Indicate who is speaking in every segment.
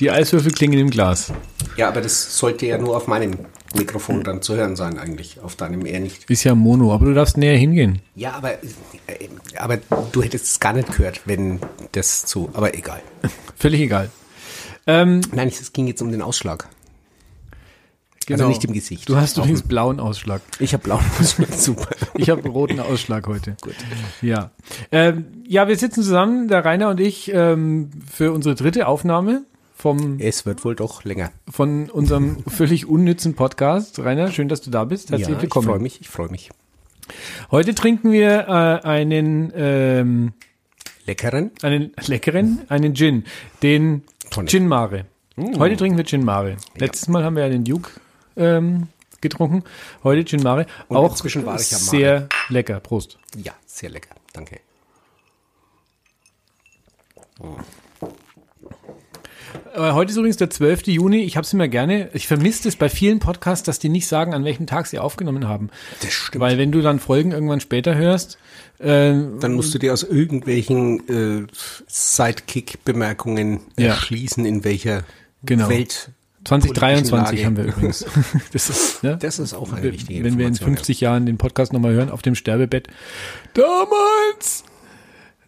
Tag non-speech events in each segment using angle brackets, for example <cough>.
Speaker 1: Die Eiswürfel klingen im Glas.
Speaker 2: Ja, aber das sollte ja nur auf meinem Mikrofon dann zu hören sein eigentlich, auf deinem eher nicht.
Speaker 1: Ist ja Mono, aber du darfst näher hingehen.
Speaker 2: Ja, aber, äh, aber du hättest es gar nicht gehört, wenn das so, aber egal. <laughs>
Speaker 1: Völlig egal. Ähm,
Speaker 2: Nein, es ging jetzt um den Ausschlag.
Speaker 1: Genau.
Speaker 2: Also nicht im Gesicht.
Speaker 1: Du hast übrigens blauen Ausschlag.
Speaker 2: Ich habe blauen Ausschlag, <laughs> super.
Speaker 1: Ich habe roten Ausschlag heute. Gut. Ja. Ähm, ja, wir sitzen zusammen, der Rainer und ich, ähm, für unsere dritte Aufnahme vom,
Speaker 2: Es wird wohl doch länger.
Speaker 1: von unserem <laughs> völlig unnützen Podcast. Rainer, schön, dass du da bist. Herzlich
Speaker 2: ja,
Speaker 1: willkommen.
Speaker 2: Ich freue mich, ich freue mich.
Speaker 1: Heute trinken wir äh, einen, ähm,
Speaker 2: Leckeren?
Speaker 1: einen leckeren, einen Gin, den
Speaker 2: Tonic.
Speaker 1: Gin Mare. Heute trinken wir Gin Mare. Letztes Mal haben wir ja den Duke ähm, getrunken. Heute Gin Mare.
Speaker 2: Und
Speaker 1: Auch
Speaker 2: inzwischen war ich ja Mare.
Speaker 1: sehr lecker. Prost.
Speaker 2: Ja, sehr lecker. Danke.
Speaker 1: Äh, heute ist übrigens der 12. Juni. Ich habe es immer gerne. Ich vermisse es bei vielen Podcasts, dass die nicht sagen, an welchem Tag sie aufgenommen haben.
Speaker 2: Das stimmt.
Speaker 1: Weil wenn du dann Folgen irgendwann später hörst, äh,
Speaker 2: Dann musst du dir aus irgendwelchen äh, Sidekick-Bemerkungen
Speaker 1: Ja.
Speaker 2: erschließen, in welcher
Speaker 1: Genau.
Speaker 2: Welt.
Speaker 1: 2023
Speaker 2: politischen
Speaker 1: haben wir übrigens. <laughs> Das ist, ne?
Speaker 2: Das ist auch eine
Speaker 1: wenn
Speaker 2: wichtige
Speaker 1: wenn wir in
Speaker 2: Information,
Speaker 1: 50 Jahren den Podcast nochmal hören, auf dem Sterbebett, damals,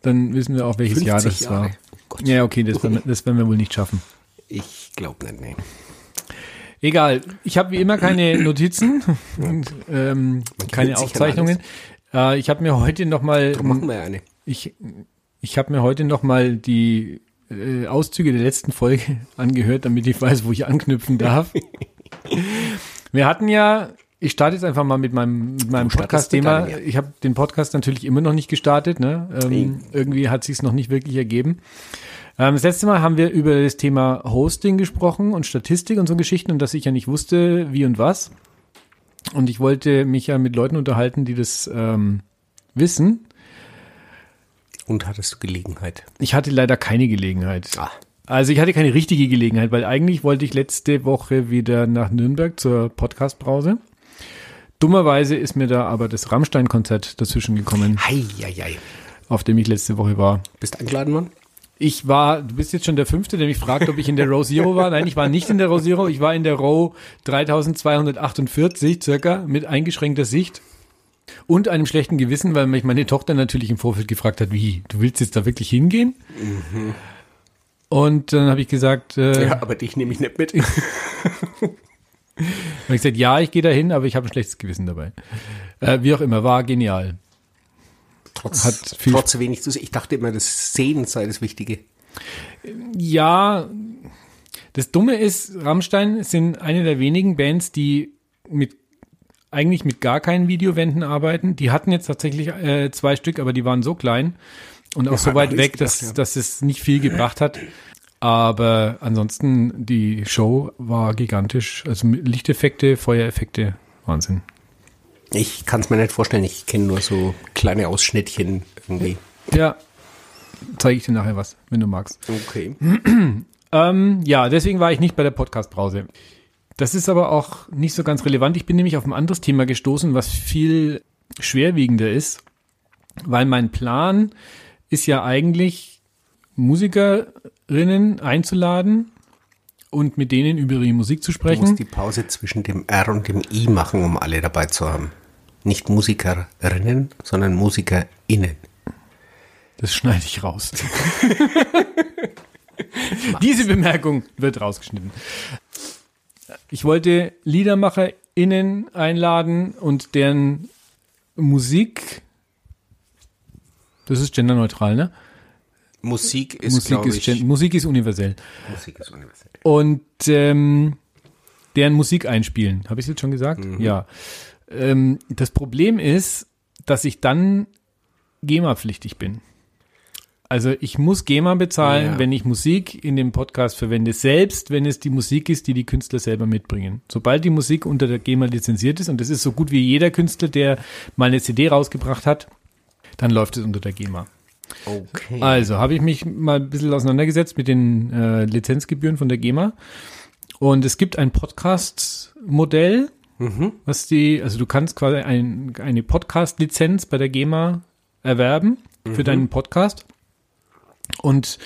Speaker 1: dann wissen wir auch, welches
Speaker 2: 50
Speaker 1: Jahr das
Speaker 2: Jahre.
Speaker 1: war.
Speaker 2: Oh.
Speaker 1: Ja, okay, das werden, wir, das werden wir wohl nicht schaffen.
Speaker 2: Ich glaube nicht, nee.
Speaker 1: Egal, ich habe wie immer keine <clears throat> Notizen, und, ähm, keine Aufzeichnungen. Äh, ich habe mir heute nochmal,
Speaker 2: machen wir eine.
Speaker 1: ich, ich habe mir heute nochmal die äh, Auszüge der letzten Folge <laughs> angehört, damit ich weiß, wo ich anknüpfen darf. <laughs> Wir hatten ja, ich starte jetzt einfach mal mit meinem, mit meinem Podcast-Thema. Ich habe den Podcast natürlich immer noch nicht gestartet. Ne? Ähm, irgendwie hat sich noch nicht wirklich ergeben. Ähm, das letzte Mal haben wir über das Thema Hosting gesprochen und Statistik und so Geschichten und dass ich ja nicht wusste, wie und was. Und ich wollte mich ja mit Leuten unterhalten, die das ähm, wissen.
Speaker 2: Und hattest du Gelegenheit?
Speaker 1: Ich hatte leider keine Gelegenheit.
Speaker 2: Ah.
Speaker 1: Also ich hatte keine richtige Gelegenheit, weil eigentlich wollte ich letzte Woche wieder nach Nürnberg zur Podcast-Brause. Dummerweise ist mir da aber das Rammstein-Konzert dazwischen gekommen,
Speaker 2: Hei, hei, hei.
Speaker 1: auf dem ich letzte Woche war.
Speaker 2: Bist eingeladen worden?
Speaker 1: Ich war, du bist jetzt schon der Fünfte, der mich fragt, ob ich in der Row Zero war. Nein, ich war nicht in der Row Zero, ich war in der Row 3248 circa mit eingeschränkter Sicht und einem schlechten Gewissen, weil mich meine Tochter natürlich im Vorfeld gefragt hat, wie, du willst jetzt da wirklich hingehen? Und dann habe ich gesagt, äh,
Speaker 2: Ja, aber dich nehme ich nicht mit. <laughs>
Speaker 1: habe ich gesagt, ja, ich gehe da hin, aber ich habe ein schlechtes Gewissen dabei. Äh, wie auch immer, war genial.
Speaker 2: Trotz,
Speaker 1: Hat viel-
Speaker 2: trotz wenig zu sehen. Ich dachte immer, das Sehen sei das Wichtige.
Speaker 1: Ja, das Dumme ist, Rammstein sind eine der wenigen Bands, die mit eigentlich mit gar keinen Videowänden arbeiten. Die hatten jetzt tatsächlich äh, zwei Stück, aber die waren so klein und auch
Speaker 2: Ja,
Speaker 1: so weit weg,
Speaker 2: gedacht,
Speaker 1: dass,
Speaker 2: ja.
Speaker 1: dass es nicht viel gebracht hat. Aber ansonsten, die Show war gigantisch. Also Lichteffekte, Feuereffekte, Wahnsinn.
Speaker 2: Ich kann es mir nicht vorstellen. Ich kenne nur so kleine Ausschnittchen irgendwie.
Speaker 1: Ja, zeige ich dir nachher was, wenn du magst.
Speaker 2: Okay. <clears throat>
Speaker 1: Ähm, ja, deswegen war ich nicht bei der Podcast-Brause. Das ist aber auch nicht so ganz relevant. Ich bin nämlich auf ein anderes Thema gestoßen, was viel schwerwiegender ist, weil mein Plan ist ja eigentlich, Musikerinnen einzuladen und mit denen über ihre Musik zu
Speaker 2: Du musst
Speaker 1: sprechen.
Speaker 2: die Pause zwischen dem R und dem I machen, um alle dabei zu haben. Nicht Musikerinnen, sondern MusikerInnen.
Speaker 1: Das schneide ich raus. <laughs> Diese Bemerkung wird rausgeschnitten. Ich wollte LiedermacherInnen einladen und deren Musik, das ist genderneutral, ne?
Speaker 2: Musik ist,
Speaker 1: Musik, ist
Speaker 2: ich,
Speaker 1: Musik ist universell.
Speaker 2: Musik ist universell.
Speaker 1: Und ähm, deren Musik einspielen. Habe ich jetzt schon gesagt? Ja. Ähm, das Problem ist, dass ich dann GEMA-pflichtig bin. Also ich muss GEMA bezahlen,
Speaker 2: Ja.
Speaker 1: wenn ich Musik in dem Podcast verwende, selbst wenn es die Musik ist, die die Künstler selber mitbringen. Sobald die Musik unter der GEMA lizenziert ist, und das ist so gut wie jeder Künstler, der mal eine CD rausgebracht hat, dann läuft es unter der GEMA.
Speaker 2: Okay.
Speaker 1: Also habe ich mich mal ein bisschen auseinandergesetzt mit den äh, Lizenzgebühren von der GEMA. Und es gibt ein Podcast-Modell, was die, also du kannst quasi ein, eine Podcast-Lizenz bei der GEMA erwerben für deinen Podcast. Und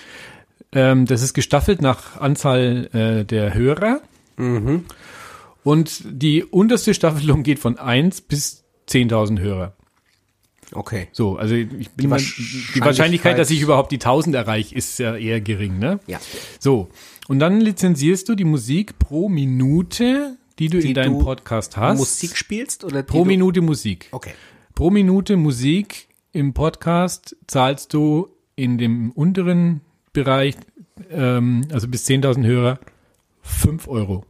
Speaker 1: Ähm, das ist gestaffelt nach Anzahl äh, der Hörer.
Speaker 2: Mhm.
Speaker 1: Und die unterste Staffelung geht von 1 bis 10.000 Hörer.
Speaker 2: Okay.
Speaker 1: So, also ich bin
Speaker 2: Die Wahrscheinlichkeit-
Speaker 1: die Wahrscheinlichkeit, dass ich überhaupt die 1000 erreiche, ist ja eher gering, ne?
Speaker 2: Ja.
Speaker 1: So, und dann lizenzierst du die Musik pro Minute, die du
Speaker 2: Die
Speaker 1: in deinem
Speaker 2: du
Speaker 1: Podcast hast.
Speaker 2: Musik spielst oder
Speaker 1: pro Minute Musik.
Speaker 2: Okay.
Speaker 1: Pro Minute Musik im Podcast zahlst du in dem unteren Bereich, ähm, also bis 10.000 Hörer, 5 Euro.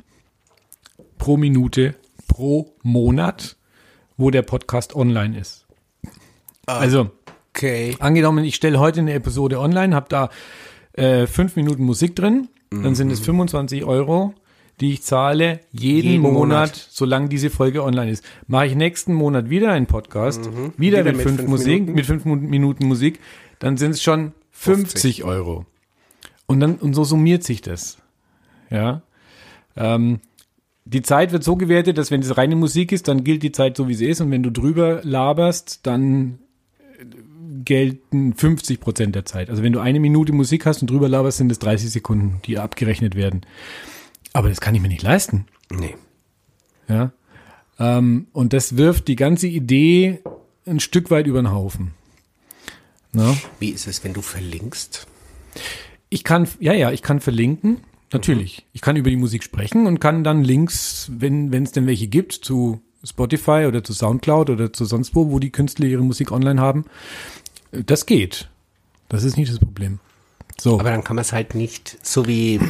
Speaker 1: Pro Minute, pro Monat, wo der Podcast online ist. Also,
Speaker 2: Okay.
Speaker 1: angenommen, ich stelle heute eine Episode online, habe da äh, fünf Minuten Musik drin, dann sind es 25 Euro, die ich zahle jeden,
Speaker 2: Jeden
Speaker 1: Monat,
Speaker 2: Monat.
Speaker 1: solange diese Folge online ist. Mache ich nächsten Monat wieder einen Podcast, wieder,
Speaker 2: Wieder
Speaker 1: mit,
Speaker 2: mit
Speaker 1: fünf,
Speaker 2: fünf
Speaker 1: Musik,
Speaker 2: Minuten.
Speaker 1: mit fünf Minuten Musik, dann sind es schon 50 Euro. Und dann, und so summiert sich das. Ja. Ähm, die Zeit wird so gewertet, dass wenn es reine Musik ist, dann gilt die Zeit so, wie sie ist. Und wenn du drüber laberst, dann äh, gelten 50 Prozent der Zeit. Also wenn du eine Minute Musik hast und drüber laberst, sind es 30 Sekunden, die abgerechnet werden. Aber das kann ich mir nicht leisten.
Speaker 2: Nee.
Speaker 1: Ja. Ähm, und das wirft die ganze Idee ein Stück weit über den Haufen. Na?
Speaker 2: Wie ist es, wenn du verlinkst?
Speaker 1: Ich kann, ja, ja, ich kann verlinken. Natürlich. Ich kann über die Musik sprechen und kann dann Links, wenn es denn welche gibt, zu Spotify oder zu Soundcloud oder zu sonst wo, wo die Künstler ihre Musik online haben. Das geht. Das ist nicht das Problem. So,
Speaker 2: Aber dann kann man es halt nicht so wie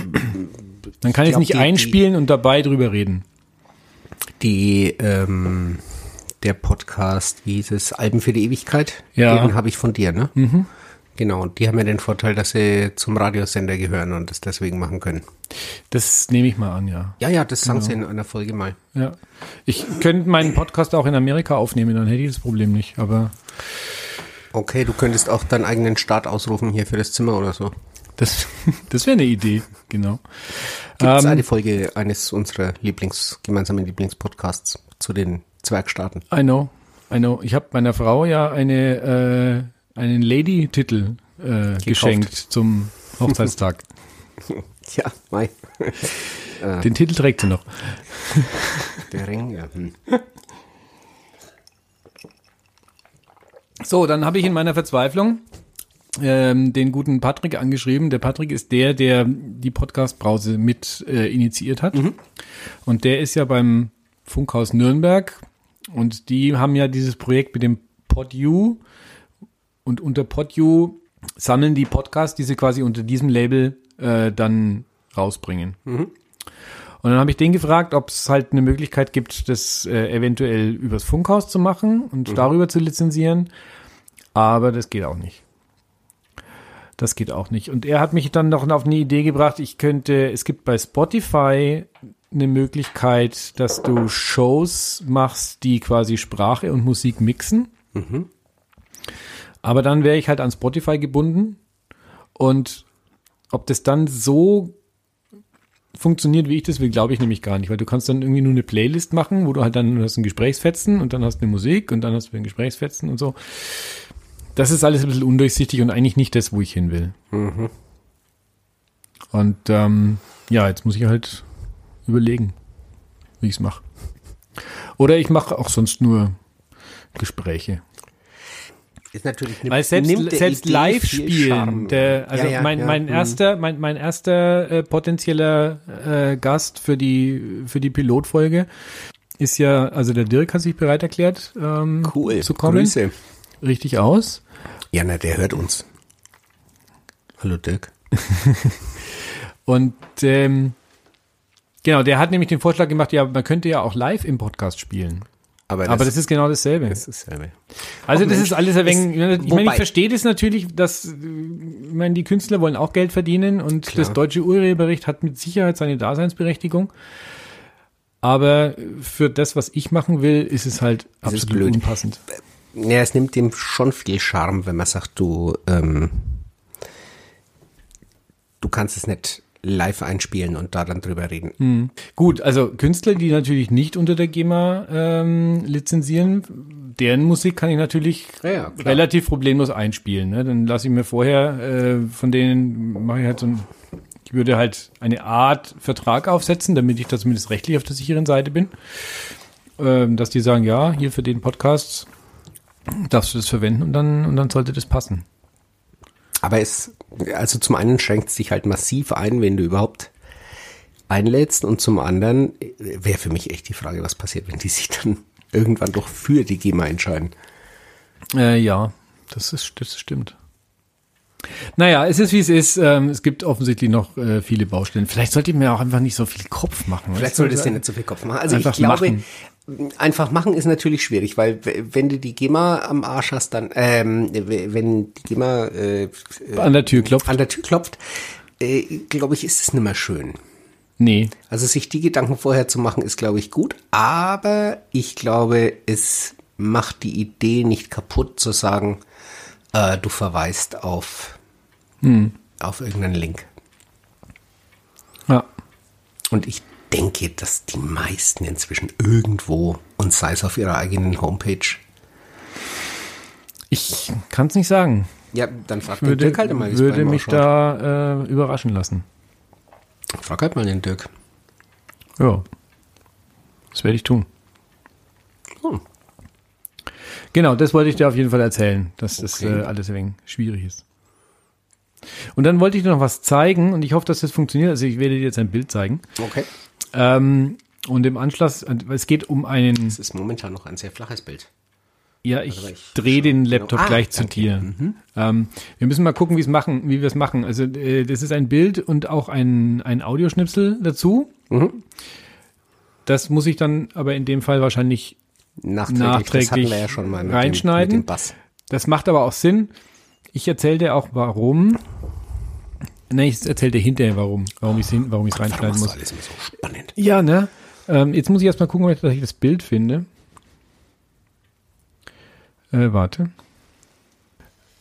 Speaker 1: dann kann ich es nicht
Speaker 2: die-
Speaker 1: einspielen und dabei drüber reden.
Speaker 2: die ähm, der Podcast, wie hieß es, Alben für die Ewigkeit.
Speaker 1: Ja.
Speaker 2: Den habe ich von dir, ne? Mhm. Genau, und die haben ja den Vorteil, dass sie zum Radiosender gehören und das deswegen machen können.
Speaker 1: Das nehme ich mal an, ja.
Speaker 2: Ja, ja, das sagen sie in einer Folge mal.
Speaker 1: Ja. Ich könnte meinen Podcast auch in Amerika aufnehmen, dann hätte ich das Problem nicht. Aber
Speaker 2: Okay, du könntest auch deinen eigenen Start ausrufen hier für das Zimmer oder so.
Speaker 1: das, <laughs> das wäre eine Idee, genau.
Speaker 2: Gibt es
Speaker 1: Ähm,
Speaker 2: eine Folge eines unserer Lieblings, gemeinsamen Lieblingspodcasts zu den Zwergstaaten?
Speaker 1: I know, I know. Ich habe meiner Frau ja eine äh, einen Lady-Titel äh, geschenkt zum Hochzeitstag. <laughs>
Speaker 2: Ja, Mai. <laughs>
Speaker 1: Den Titel trägt sie noch. <laughs>
Speaker 2: Der Ring, ja. Hm.
Speaker 1: So, dann habe ich in meiner Verzweiflung ähm, den guten Patrick angeschrieben. Der Patrick ist der, der die Podcast-Brause mit äh, initiiert hat. Und der ist ja beim Funkhaus Nürnberg. Und die haben ja dieses Projekt mit dem PodU. Und unter PodU sammeln die Podcasts, die sie quasi unter diesem Label äh, dann rausbringen. Und dann habe ich den gefragt, ob es halt eine Möglichkeit gibt, das äh, eventuell übers Funkhaus zu machen und darüber zu lizenzieren. Aber das geht auch nicht. Das geht auch nicht. Und er hat mich dann noch auf eine Idee gebracht, ich könnte, es gibt bei Spotify eine Möglichkeit, dass du Shows machst, die quasi Sprache und Musik mixen. Aber dann wäre ich halt an Spotify gebunden. Und ob das dann so funktioniert, wie ich das will, glaube ich nämlich gar nicht, weil du kannst dann irgendwie nur eine Playlist machen, wo du halt dann hast ein Gesprächsfetzen und dann hast du eine Musik und dann hast du ein Gesprächsfetzen und so. Das ist alles ein bisschen undurchsichtig und eigentlich nicht das, wo ich hin will. Und ähm, ja, jetzt muss ich halt überlegen, wie ich es mache. Oder ich mache auch sonst nur Gespräche.
Speaker 2: Ist natürlich eine,
Speaker 1: Weil selbst,
Speaker 2: nimmt der
Speaker 1: selbst
Speaker 2: Idee
Speaker 1: live spielen, der, also
Speaker 2: Ja, ja,
Speaker 1: mein,
Speaker 2: ja,
Speaker 1: mein
Speaker 2: hm.
Speaker 1: erster, mein, mein erster äh, potenzieller äh, Gast für die, für die Pilotfolge ist ja, also der Dirk hat sich bereit erklärt, ähm,
Speaker 2: Cool,
Speaker 1: zu kommen.
Speaker 2: Grüße.
Speaker 1: Richtig aus.
Speaker 2: Ja, na, der hört uns. Hallo Dirk. <laughs>
Speaker 1: Und ähm, genau, der hat nämlich den Vorschlag gemacht, ja, man könnte ja auch live im Podcast spielen.
Speaker 2: Aber das,
Speaker 1: Aber das ist genau dasselbe.
Speaker 2: das ist dasselbe.
Speaker 1: Also
Speaker 2: Ach,
Speaker 1: das
Speaker 2: Mensch,
Speaker 1: ist alles ein wenig, ich meine, ich verstehe das natürlich, dass, äh, ich meine, die Künstler wollen auch Geld verdienen und
Speaker 2: Klar.
Speaker 1: das deutsche Urheberrecht hat mit Sicherheit seine Daseinsberechtigung. Aber für das, was ich machen will, ist es halt
Speaker 2: Es ist
Speaker 1: absolut
Speaker 2: blöd.
Speaker 1: unpassend.
Speaker 2: Ja, es nimmt dem schon viel Charme, wenn man sagt, du, ähm, du kannst es nicht live einspielen und da dann drüber reden.
Speaker 1: Hm. Gut, also Künstler, die natürlich nicht unter der GEMA ähm, lizenzieren, deren Musik kann ich natürlich
Speaker 2: Ja, ja,
Speaker 1: relativ problemlos einspielen. Ne? Dann lasse ich mir vorher äh, von denen mache ich halt so ein, ich würde halt eine Art Vertrag aufsetzen, damit ich da zumindest rechtlich auf der sicheren Seite bin. Ähm, dass die sagen, ja, hier für den Podcast darfst du das verwenden und dann, und dann sollte das passen.
Speaker 2: Aber es, also zum einen schränkt es dich halt massiv ein, wenn du überhaupt einlädst und zum anderen wäre für mich echt die Frage, was passiert, wenn die sich dann <laughs> irgendwann doch für die GEMA entscheiden.
Speaker 1: Äh, ja, das ist, das stimmt. Naja, es ist wie es ist. Ähm, es gibt offensichtlich noch äh, viele Baustellen. Vielleicht sollte ich mir auch einfach nicht so viel Kopf machen.
Speaker 2: Vielleicht
Speaker 1: weißt du?
Speaker 2: solltest du nicht so viel Kopf machen. Also
Speaker 1: Einfach
Speaker 2: ich glaube,
Speaker 1: machen.
Speaker 2: Einfach machen ist natürlich schwierig, weil wenn du die GEMA am Arsch hast, dann, ähm, wenn die GEMA äh,
Speaker 1: An der Tür klopft.
Speaker 2: an der Tür klopft, äh, glaube ich, ist es nicht mehr schön.
Speaker 1: Nee.
Speaker 2: Also sich die Gedanken vorher zu machen, ist, glaube ich, gut. Aber ich glaube, es macht die Idee nicht kaputt, zu sagen, äh, du verweist auf, auf irgendeinen Link.
Speaker 1: Ja.
Speaker 2: Und ich denke, dass die meisten inzwischen irgendwo, und sei es auf ihrer eigenen Homepage,
Speaker 1: Ich kann es nicht sagen.
Speaker 2: ja, dann frag den
Speaker 1: Würde,
Speaker 2: Dirk halt mal, bei
Speaker 1: würde mich
Speaker 2: ausschaut.
Speaker 1: da äh, überraschen lassen.
Speaker 2: Frag halt mal den Dirk.
Speaker 1: Ja. Das werde ich tun.
Speaker 2: Hm.
Speaker 1: Genau, das wollte ich dir auf jeden Fall erzählen, dass das
Speaker 2: Okay.
Speaker 1: äh, alles ein wenig schwierig ist. Und dann wollte ich dir noch was zeigen und ich hoffe, dass das funktioniert. Also ich werde dir jetzt ein Bild zeigen.
Speaker 2: Okay.
Speaker 1: Ähm, und im Anschluss, es geht um einen,
Speaker 2: Es ist momentan noch ein sehr flaches Bild.
Speaker 1: ja, ich
Speaker 2: Warte, ich
Speaker 1: drehe den
Speaker 2: schau-
Speaker 1: Laptop
Speaker 2: genau. Ah,
Speaker 1: gleich zu dir. Ähm, wir müssen mal gucken, wie es machen, wie wir es machen. Also äh, das ist ein Bild und auch ein, ein Audioschnipsel dazu.
Speaker 2: Mhm.
Speaker 1: Das muss ich dann aber in dem Fall wahrscheinlich
Speaker 2: Nachträglich, das
Speaker 1: Nachträglich
Speaker 2: hatten wir ja schon mal mit
Speaker 1: reinschneiden.
Speaker 2: Dem, mit dem Bass.
Speaker 1: Das macht aber auch Sinn. Ich erzähle dir auch warum. Ne, ich erzähle dir hinterher, warum, warum ich es warum ich's
Speaker 2: Warum
Speaker 1: reinschneiden
Speaker 2: ist
Speaker 1: muss.
Speaker 2: alles immer so spannend?
Speaker 1: Ja, ne? Ähm, jetzt muss ich erstmal gucken, ob ich- dass ich das Bild finde. Äh, warte.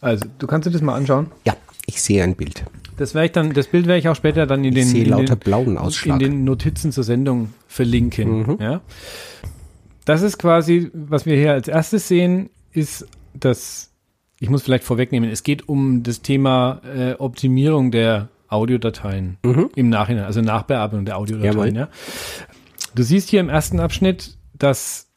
Speaker 1: Also, du kannst dir das mal anschauen.
Speaker 2: Ja, ich sehe ein Bild.
Speaker 1: Das werde ich dann, das Bild werde ich auch später dann in den,
Speaker 2: sehe
Speaker 1: in
Speaker 2: lauter
Speaker 1: den,
Speaker 2: blauen Ausschlag.
Speaker 1: in den Notizen zur Sendung verlinken.
Speaker 2: Mhm.
Speaker 1: Ja. Das ist quasi, was wir hier als erstes sehen, ist das, ich muss vielleicht vorwegnehmen, es geht um das Thema äh, Optimierung der Audiodateien im Nachhinein, also Nachbearbeitung der Audiodateien.
Speaker 2: Mhm.
Speaker 1: Ja. Du siehst hier im ersten Abschnitt, dass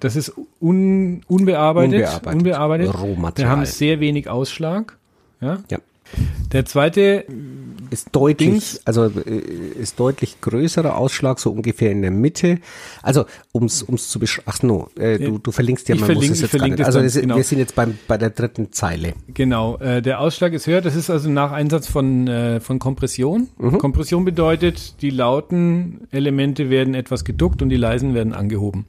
Speaker 1: das ist un, unbearbeitet,
Speaker 2: Unbearbeitet.
Speaker 1: unbearbeitet. Wir haben sehr wenig Ausschlag. Ja.
Speaker 2: Ja.
Speaker 1: Der zweite
Speaker 2: Ist deutlich,
Speaker 1: Dings.
Speaker 2: also äh, ist deutlich größerer Ausschlag, so ungefähr in der Mitte. Also, ums, ums zu beschreiben, ach no, äh, du, du verlinkst ja,
Speaker 1: Ich
Speaker 2: man
Speaker 1: verlinke-
Speaker 2: muss es jetzt gar nicht. Also, das,
Speaker 1: genau.
Speaker 2: wir sind jetzt beim, bei der dritten Zeile.
Speaker 1: Genau, äh, der Ausschlag ist höher. Das ist also nach Einsatz von, äh, von Kompression.
Speaker 2: Mhm.
Speaker 1: Kompression bedeutet, die lauten Elemente werden etwas geduckt und die leisen werden angehoben.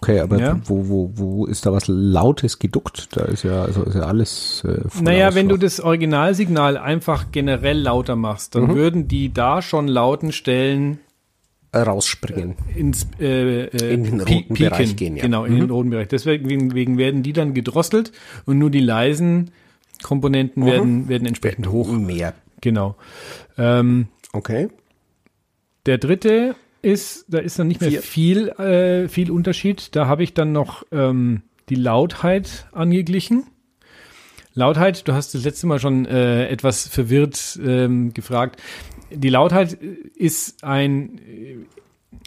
Speaker 2: Okay, aber
Speaker 1: Ja.
Speaker 2: wo, wo, wo ist da was Lautes geduckt? Da ist ja, also ist ja alles äh,
Speaker 1: Naja, wenn du das Originalsignal einfach generell lauter machst,
Speaker 2: Mhm.
Speaker 1: dann würden die da schon lauten Stellen
Speaker 2: Äh, rausspringen.
Speaker 1: ins äh, äh,
Speaker 2: In den roten Bereich gehen, ja. Mhm.
Speaker 1: Genau, in den roten Bereich. Deswegen wegen werden die dann gedrosselt und nur die leisen Komponenten
Speaker 2: Mhm.
Speaker 1: werden, werden entsprechend hoch.
Speaker 2: Mehr.
Speaker 1: Genau. Ähm,
Speaker 2: Okay.
Speaker 1: Der dritte ist, da ist dann nicht mehr
Speaker 2: Vier.
Speaker 1: viel, äh, viel Unterschied. Da habe ich dann noch ähm, die Lautheit angeglichen. Lautheit, du hast das letzte Mal schon äh, etwas verwirrt ähm, gefragt. Die Lautheit ist ein, äh,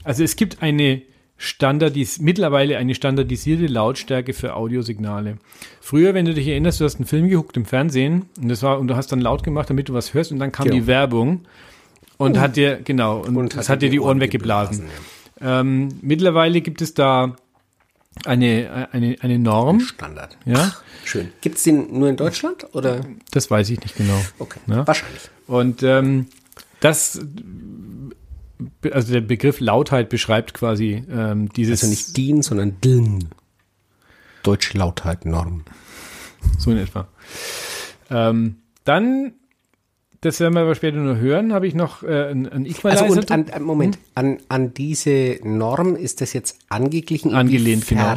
Speaker 1: also es gibt eine Standardis, mittlerweile eine standardisierte Lautstärke für Audiosignale. Früher, wenn du dich erinnerst, du hast einen Film geguckt im Fernsehen und das war und du hast dann laut gemacht, damit du was hörst und dann kam
Speaker 2: Genau.
Speaker 1: die Werbung und hat dir genau und,
Speaker 2: Und
Speaker 1: das hat dir die Ohren weggeblasen. Ähm, mittlerweile gibt es da eine eine eine Norm,
Speaker 2: Standard.
Speaker 1: ja,
Speaker 2: Schön. Gibt's den nur in Deutschland oder?
Speaker 1: das weiß ich nicht genau.
Speaker 2: Okay.
Speaker 1: Ja.
Speaker 2: Wahrscheinlich.
Speaker 1: Und ähm, das, also der Begriff Lautheit beschreibt quasi ähm, dieses
Speaker 2: Also nicht DIN, sondern DIN. Deutsche Lautheit Norm.
Speaker 1: so in etwa. Ähm, dann, das werden wir aber später nur hören, habe ich noch äh, ein, ein Equalizer.
Speaker 2: Also und an, an- Moment, an, an diese Norm ist das jetzt angeglichen?
Speaker 1: Angelehnt, genau.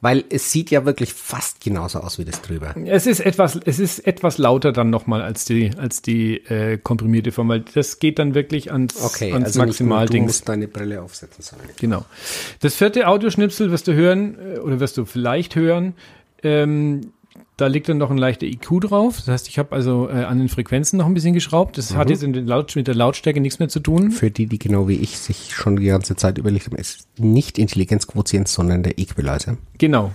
Speaker 2: Weil es sieht ja wirklich fast genauso aus wie das drüber.
Speaker 1: Es ist etwas, es ist etwas lauter dann nochmal als die, als die äh, komprimierte Form, weil das geht dann wirklich ans,
Speaker 2: Okay,
Speaker 1: ans
Speaker 2: also
Speaker 1: Maximalding.
Speaker 2: du musst deine Brille aufsetzen. Sorry.
Speaker 1: Genau. Das vierte Audioschnipsel wirst du hören, äh, oder wirst du vielleicht hören, ähm, da liegt dann noch ein leichter IQ drauf. Das heißt, ich habe also äh, an den Frequenzen noch ein bisschen geschraubt. Das hat jetzt Laut mit der Lautstärke nichts mehr zu tun.
Speaker 2: Für die, die genau wie ich sich schon die ganze Zeit überlegt haben, ist nicht Intelligenzquotient, sondern der Equalizer.
Speaker 1: Genau.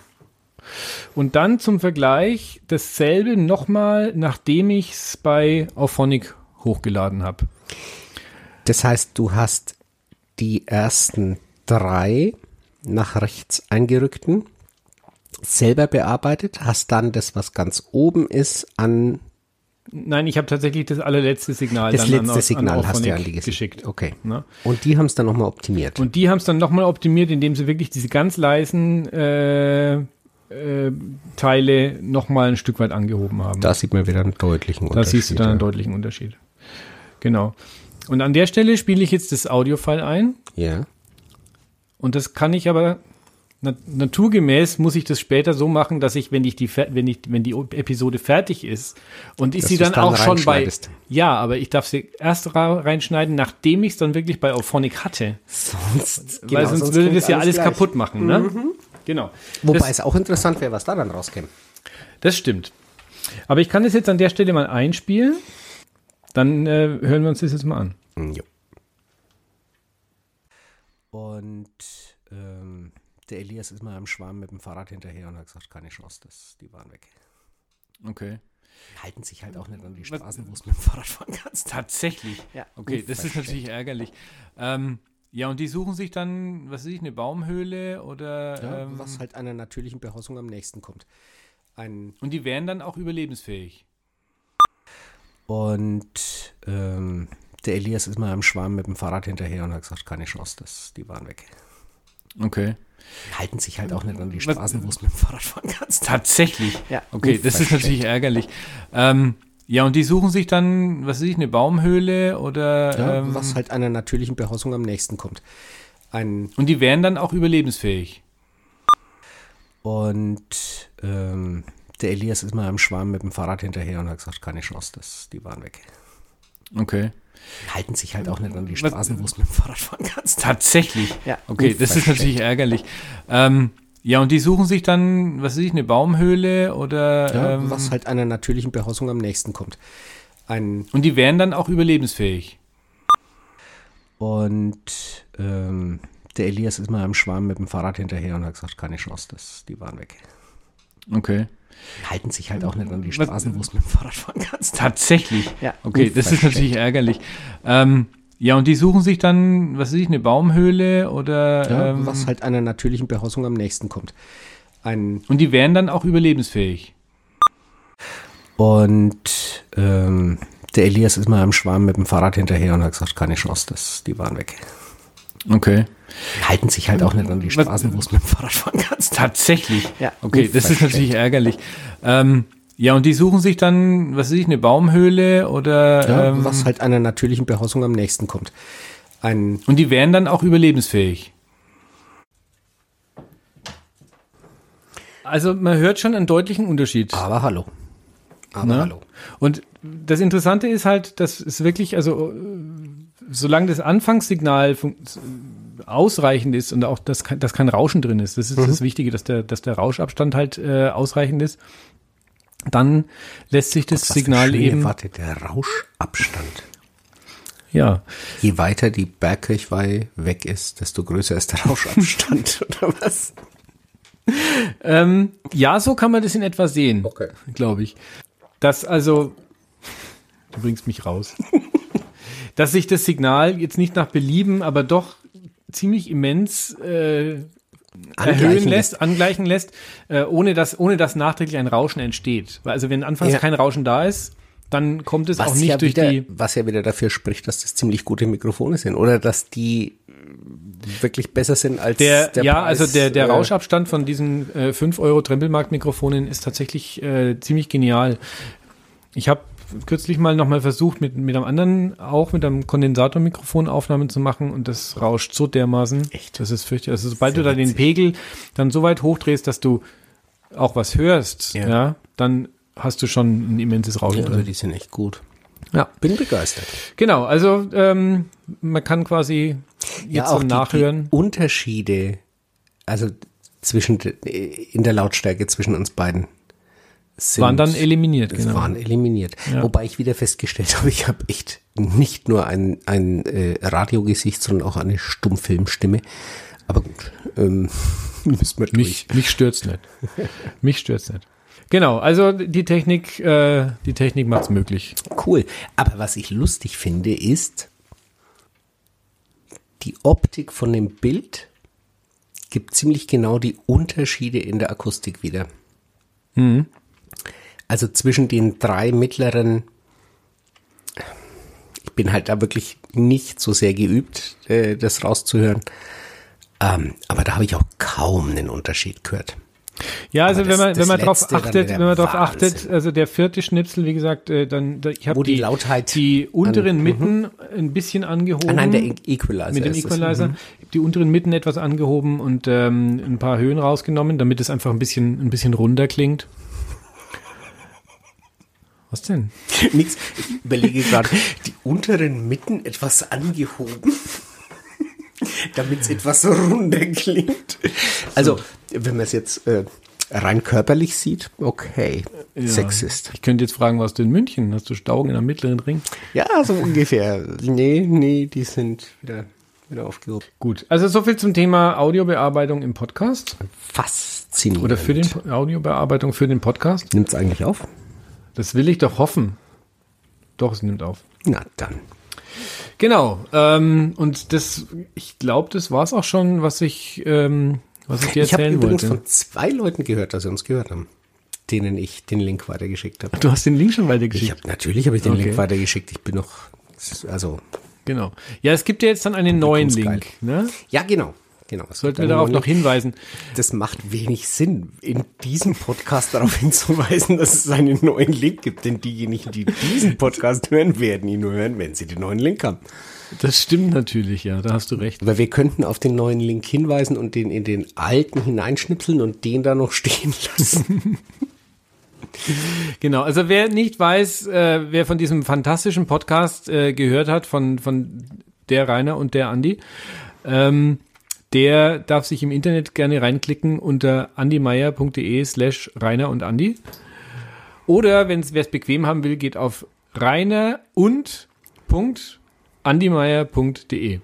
Speaker 1: Und dann zum Vergleich dasselbe nochmal, nachdem ich es bei Auphonic hochgeladen habe.
Speaker 2: Das heißt, du hast die ersten drei nach rechts eingerückten selber bearbeitet, hast dann das, was ganz oben ist, an
Speaker 1: Nein, ich habe tatsächlich das allerletzte Signal
Speaker 2: das
Speaker 1: dann
Speaker 2: letzte
Speaker 1: an,
Speaker 2: Signal
Speaker 1: an
Speaker 2: hast du an die geschickt. Okay.
Speaker 1: Ne?
Speaker 2: Und die haben es dann nochmal optimiert.
Speaker 1: Und die haben es dann nochmal optimiert, indem sie wirklich diese ganz leisen äh, äh, Teile nochmal ein Stück weit angehoben haben.
Speaker 2: da sieht man wieder einen deutlichen
Speaker 1: Da
Speaker 2: Unterschied.
Speaker 1: siehst du dann einen deutlichen Unterschied. Genau. Und an der Stelle spiele ich jetzt das Audiofile ein.
Speaker 2: Ja.
Speaker 1: Und das kann ich aber naturgemäß muss ich das später so machen, dass ich, wenn ich die, wenn ich, wenn die Episode fertig ist und ich
Speaker 2: Dass
Speaker 1: sie dann,
Speaker 2: dann
Speaker 1: auch schon bei, ja, aber ich darf sie erst reinschneiden, nachdem ich es dann wirklich bei Auphonic hatte,
Speaker 2: Sonst,
Speaker 1: weil
Speaker 2: genau,
Speaker 1: sonst, würde
Speaker 2: klingt
Speaker 1: das ja alles
Speaker 2: gleich. Mhm.
Speaker 1: kaputt machen, ne? Genau.
Speaker 2: Wobei
Speaker 1: das,
Speaker 2: es auch interessant wäre, was da dann rauskäme.
Speaker 1: das stimmt. Aber ich kann das jetzt an der Stelle mal einspielen. Dann äh, hören wir uns das jetzt mal an.
Speaker 2: Jo. Und der Elias ist mal am Schwarm mit dem Fahrrad hinterher und hat gesagt, keine Chance, das, die waren weg.
Speaker 1: Okay.
Speaker 2: Die halten sich halt auch nicht an die Straßen, wo es mit dem Fahrrad fahren kannst.
Speaker 1: Tatsächlich.
Speaker 2: Ja.
Speaker 1: Okay, das ist natürlich ärgerlich. Ähm, ja, und die suchen sich dann, was weiß ich, eine Baumhöhle oder
Speaker 2: Ja,
Speaker 1: ähm,
Speaker 2: was halt einer natürlichen Behausung am nächsten kommt. Ein
Speaker 1: und die wären dann auch überlebensfähig.
Speaker 2: und ähm, der Elias ist mal am Schwarm mit dem Fahrrad hinterher und hat gesagt, keine Chance, das, die waren weg.
Speaker 1: Okay.
Speaker 2: Die halten sich halt auch nicht an die Straßen, wo es mit dem Fahrrad fahren kannst.
Speaker 1: Tatsächlich.
Speaker 2: Ja,
Speaker 1: Okay, das ist natürlich ärgerlich. Ähm, ja, und die suchen sich dann, was weiß ich, eine Baumhöhle oder
Speaker 2: Ja,
Speaker 1: ähm,
Speaker 2: was halt einer natürlichen Behausung am nächsten kommt. Ein
Speaker 1: und die wären dann auch überlebensfähig.
Speaker 2: und ähm, der Elias ist mal am Schwarm mit dem Fahrrad hinterher und hat gesagt, keine Chance, das, die waren weg.
Speaker 1: Okay.
Speaker 2: Die halten sich halt auch nicht an die Straßen, wo es mit dem Fahrrad fahren kannst.
Speaker 1: Tatsächlich.
Speaker 2: Ja,
Speaker 1: Okay, das ist natürlich ärgerlich. Ähm, ja, und die suchen sich dann, was weiß ich, eine Baumhöhle oder
Speaker 2: Ja,
Speaker 1: ähm,
Speaker 2: was halt einer natürlichen Behausung am nächsten kommt. Ein
Speaker 1: und die wären dann auch überlebensfähig.
Speaker 2: und ähm, der Elias ist mal am Schwarm mit dem Fahrrad hinterher und hat gesagt, keine Chance, das, die waren weg.
Speaker 1: Okay.
Speaker 2: Die halten sich halt auch nicht an die Straßen, wo es mit dem Fahrrad fahren kannst.
Speaker 1: Tatsächlich.
Speaker 2: Ja,
Speaker 1: Okay, das ist natürlich ärgerlich. Ähm, ja, und die suchen sich dann, was weiß ich, eine Baumhöhle oder
Speaker 2: Ja,
Speaker 1: ähm,
Speaker 2: was halt einer natürlichen Behausung am nächsten kommt. Ein
Speaker 1: und die wären dann auch überlebensfähig.
Speaker 2: und ähm, der Elias ist mal am Schwarm mit dem Fahrrad hinterher und hat gesagt, keine Chance, das, die waren weg.
Speaker 1: Okay.
Speaker 2: Die halten sich halt auch nicht an die Straßen, wo es mit dem Fahrrad fahren kannst.
Speaker 1: Tatsächlich.
Speaker 2: Ja,
Speaker 1: Okay, das ist natürlich ärgerlich. Ähm, ja, und die suchen sich dann, was weiß ich, eine Baumhöhle oder
Speaker 2: Ja,
Speaker 1: ähm,
Speaker 2: was halt einer natürlichen Behausung am nächsten kommt. Ein
Speaker 1: und die wären dann auch überlebensfähig. Also man hört schon einen deutlichen Unterschied.
Speaker 2: Aber hallo. Aber
Speaker 1: Ne?
Speaker 2: hallo.
Speaker 1: Und das Interessante ist halt, dass es wirklich, also solange das Anfangssignal ausreichend ist und auch dass, kein- dass kein Rauschen drin ist, das ist das Wichtige, dass der, dass der Rauschabstand halt äh, ausreichend ist, dann lässt sich das
Speaker 2: Was für
Speaker 1: Signal
Speaker 2: schöne
Speaker 1: eben,
Speaker 2: Worte, der Rauschabstand.
Speaker 1: ja,
Speaker 2: Je weiter die Bergkirchweih weg ist, desto größer ist der Rauschabstand, <laughs> oder was?
Speaker 1: ähm, ja, so kann man das in etwa sehen,
Speaker 2: Okay.
Speaker 1: glaube ich. Dass also, du bringst mich raus, dass sich das Signal jetzt nicht nach Belieben, aber doch ziemlich immens äh, erhöhen lässt, angleichen lässt, äh, ohne, dass, ohne dass nachträglich ein Rauschen entsteht. Weil Also wenn anfangs
Speaker 2: Ja.
Speaker 1: kein Rauschen da ist, dann kommt es auch
Speaker 2: Was
Speaker 1: nicht
Speaker 2: ja,
Speaker 1: durch
Speaker 2: wieder,
Speaker 1: die.
Speaker 2: was ja wieder dafür spricht, dass das ziemlich gute Mikrofone sind oder dass die wirklich besser sind als
Speaker 1: Der,
Speaker 2: der
Speaker 1: ja,
Speaker 2: Preis,
Speaker 1: also der, der
Speaker 2: äh,
Speaker 1: Rauschabstand von diesen äh, 5 Euro Trempelmarkt-Mikrofonen ist tatsächlich äh, ziemlich genial. Ich habe kürzlich mal nochmal versucht, mit, mit einem anderen, auch mit einem Kondensatormikrofon Aufnahmen zu machen und das rauscht so dermaßen.
Speaker 2: Echt?
Speaker 1: Das ist fürchterlich. Also sobald
Speaker 2: Sehr
Speaker 1: du da den. Pegel dann so weit hochdrehst, dass du auch was hörst,
Speaker 2: Ja.
Speaker 1: ja, dann hast du schon ein immenses Rauschen
Speaker 2: Ja, also die sind echt gut.
Speaker 1: Ja,
Speaker 2: Bin begeistert.
Speaker 1: genau. Also ähm, man kann quasi jetzt
Speaker 2: auch
Speaker 1: zum
Speaker 2: die,
Speaker 1: Nachhören.
Speaker 2: Die Unterschiede, also zwischen de- in der Lautstärke zwischen uns beiden sind,
Speaker 1: waren dann eliminiert,
Speaker 2: das
Speaker 1: genau.
Speaker 2: waren eliminiert.
Speaker 1: Ja.
Speaker 2: Wobei ich wieder festgestellt <laughs> habe, ich habe echt nicht nur ein, ein äh, Radiogesicht, sondern auch eine Stummfilmstimme. Aber gut, ähm, <laughs> müssen wir durch.
Speaker 1: Mich, mich stört's nicht. <laughs> mich stört's nicht. Genau, also die Technik, äh, die Technik macht's möglich.
Speaker 2: Cool. Aber was ich lustig finde, ist, die Optik von dem Bild gibt ziemlich genau die Unterschiede in der Akustik wieder. Also zwischen den drei mittleren, ich bin halt da wirklich nicht so sehr geübt, äh, das rauszuhören. Ähm, aber da habe ich auch kaum einen Unterschied gehört.
Speaker 1: Ja, also
Speaker 2: Aber
Speaker 1: wenn
Speaker 2: das-
Speaker 1: man,
Speaker 2: das
Speaker 1: wenn man
Speaker 2: dann
Speaker 1: achtet, wenn man
Speaker 2: Wahnsinn.
Speaker 1: achtet, also der vierte Schnipsel, wie gesagt, äh, dann, da, ich habe
Speaker 2: die Lautheit
Speaker 1: die unteren
Speaker 2: an-
Speaker 1: Mitten ein bisschen angehoben.
Speaker 2: Ah nein, der Equalizer.
Speaker 1: mit dem. Equalizer. Ich hab die unteren Mitten etwas angehoben und ähm, ein paar Höhen rausgenommen, damit es einfach ein bisschen, ein bisschen runder klingt. Was denn? <laughs>
Speaker 2: Nix. Ich überlege gerade, die unteren Mitten etwas angehoben, damit es etwas runder klingt. Also, wenn man es jetzt äh, rein körperlich sieht, okay,
Speaker 1: Ja.
Speaker 2: Sexist.
Speaker 1: Ich könnte jetzt fragen, was du in München? Hast du Staugen in einem mittleren Ring?
Speaker 2: Ja, so ungefähr. Nee, nee, die sind wieder, wieder aufgehoben.
Speaker 1: Gut. Also so viel zum Thema Audiobearbeitung im Podcast.
Speaker 2: Faszinierend.
Speaker 1: Oder für den Audiobearbeitung für den Podcast.
Speaker 2: Nimmt's eigentlich auf?
Speaker 1: Das will ich doch hoffen. Doch, es nimmt auf.
Speaker 2: Na dann.
Speaker 1: Genau. Ähm, und das, ich glaube, das war's auch schon, was ich, ähm, was ich dir
Speaker 2: Ich habe
Speaker 1: erzählen
Speaker 2: übrigens
Speaker 1: wollte.
Speaker 2: von zwei Leuten gehört, dass sie uns gehört haben, denen ich den Link weitergeschickt habe.
Speaker 1: Du hast den Link schon
Speaker 2: Ich
Speaker 1: weitergeschickt.
Speaker 2: hab, natürlich habe ich den
Speaker 1: Okay.
Speaker 2: Link weitergeschickt. Ich bin noch, also,
Speaker 1: Genau. Ja, es gibt ja jetzt dann einen neuen. Link. Ne?
Speaker 2: ja, genau. Genau.
Speaker 1: Sollten wir darauf noch hinweisen.
Speaker 2: Das macht wenig Sinn, in diesem Podcast darauf <laughs> hinzuweisen, dass es einen neuen Link gibt. Denn diejenigen, die diesen Podcast hören, werden ihn nur hören, wenn sie den neuen Link haben.
Speaker 1: Das stimmt natürlich, ja, da hast du recht.
Speaker 2: Aber wir könnten auf den neuen Link hinweisen und den in den alten hineinschnipseln und den da noch <laughs> stehen lassen.
Speaker 1: Genau, also wer nicht weiß, äh, wer von diesem fantastischen Podcast äh, gehört hat, von, von der Rainer und der Andi, ähm, der darf sich im Internet gerne reinklicken unter andimeier.de slash Rainer und Andi. Oder wenn wer es bequem haben will, geht auf rainer und Punkt andimeier.de.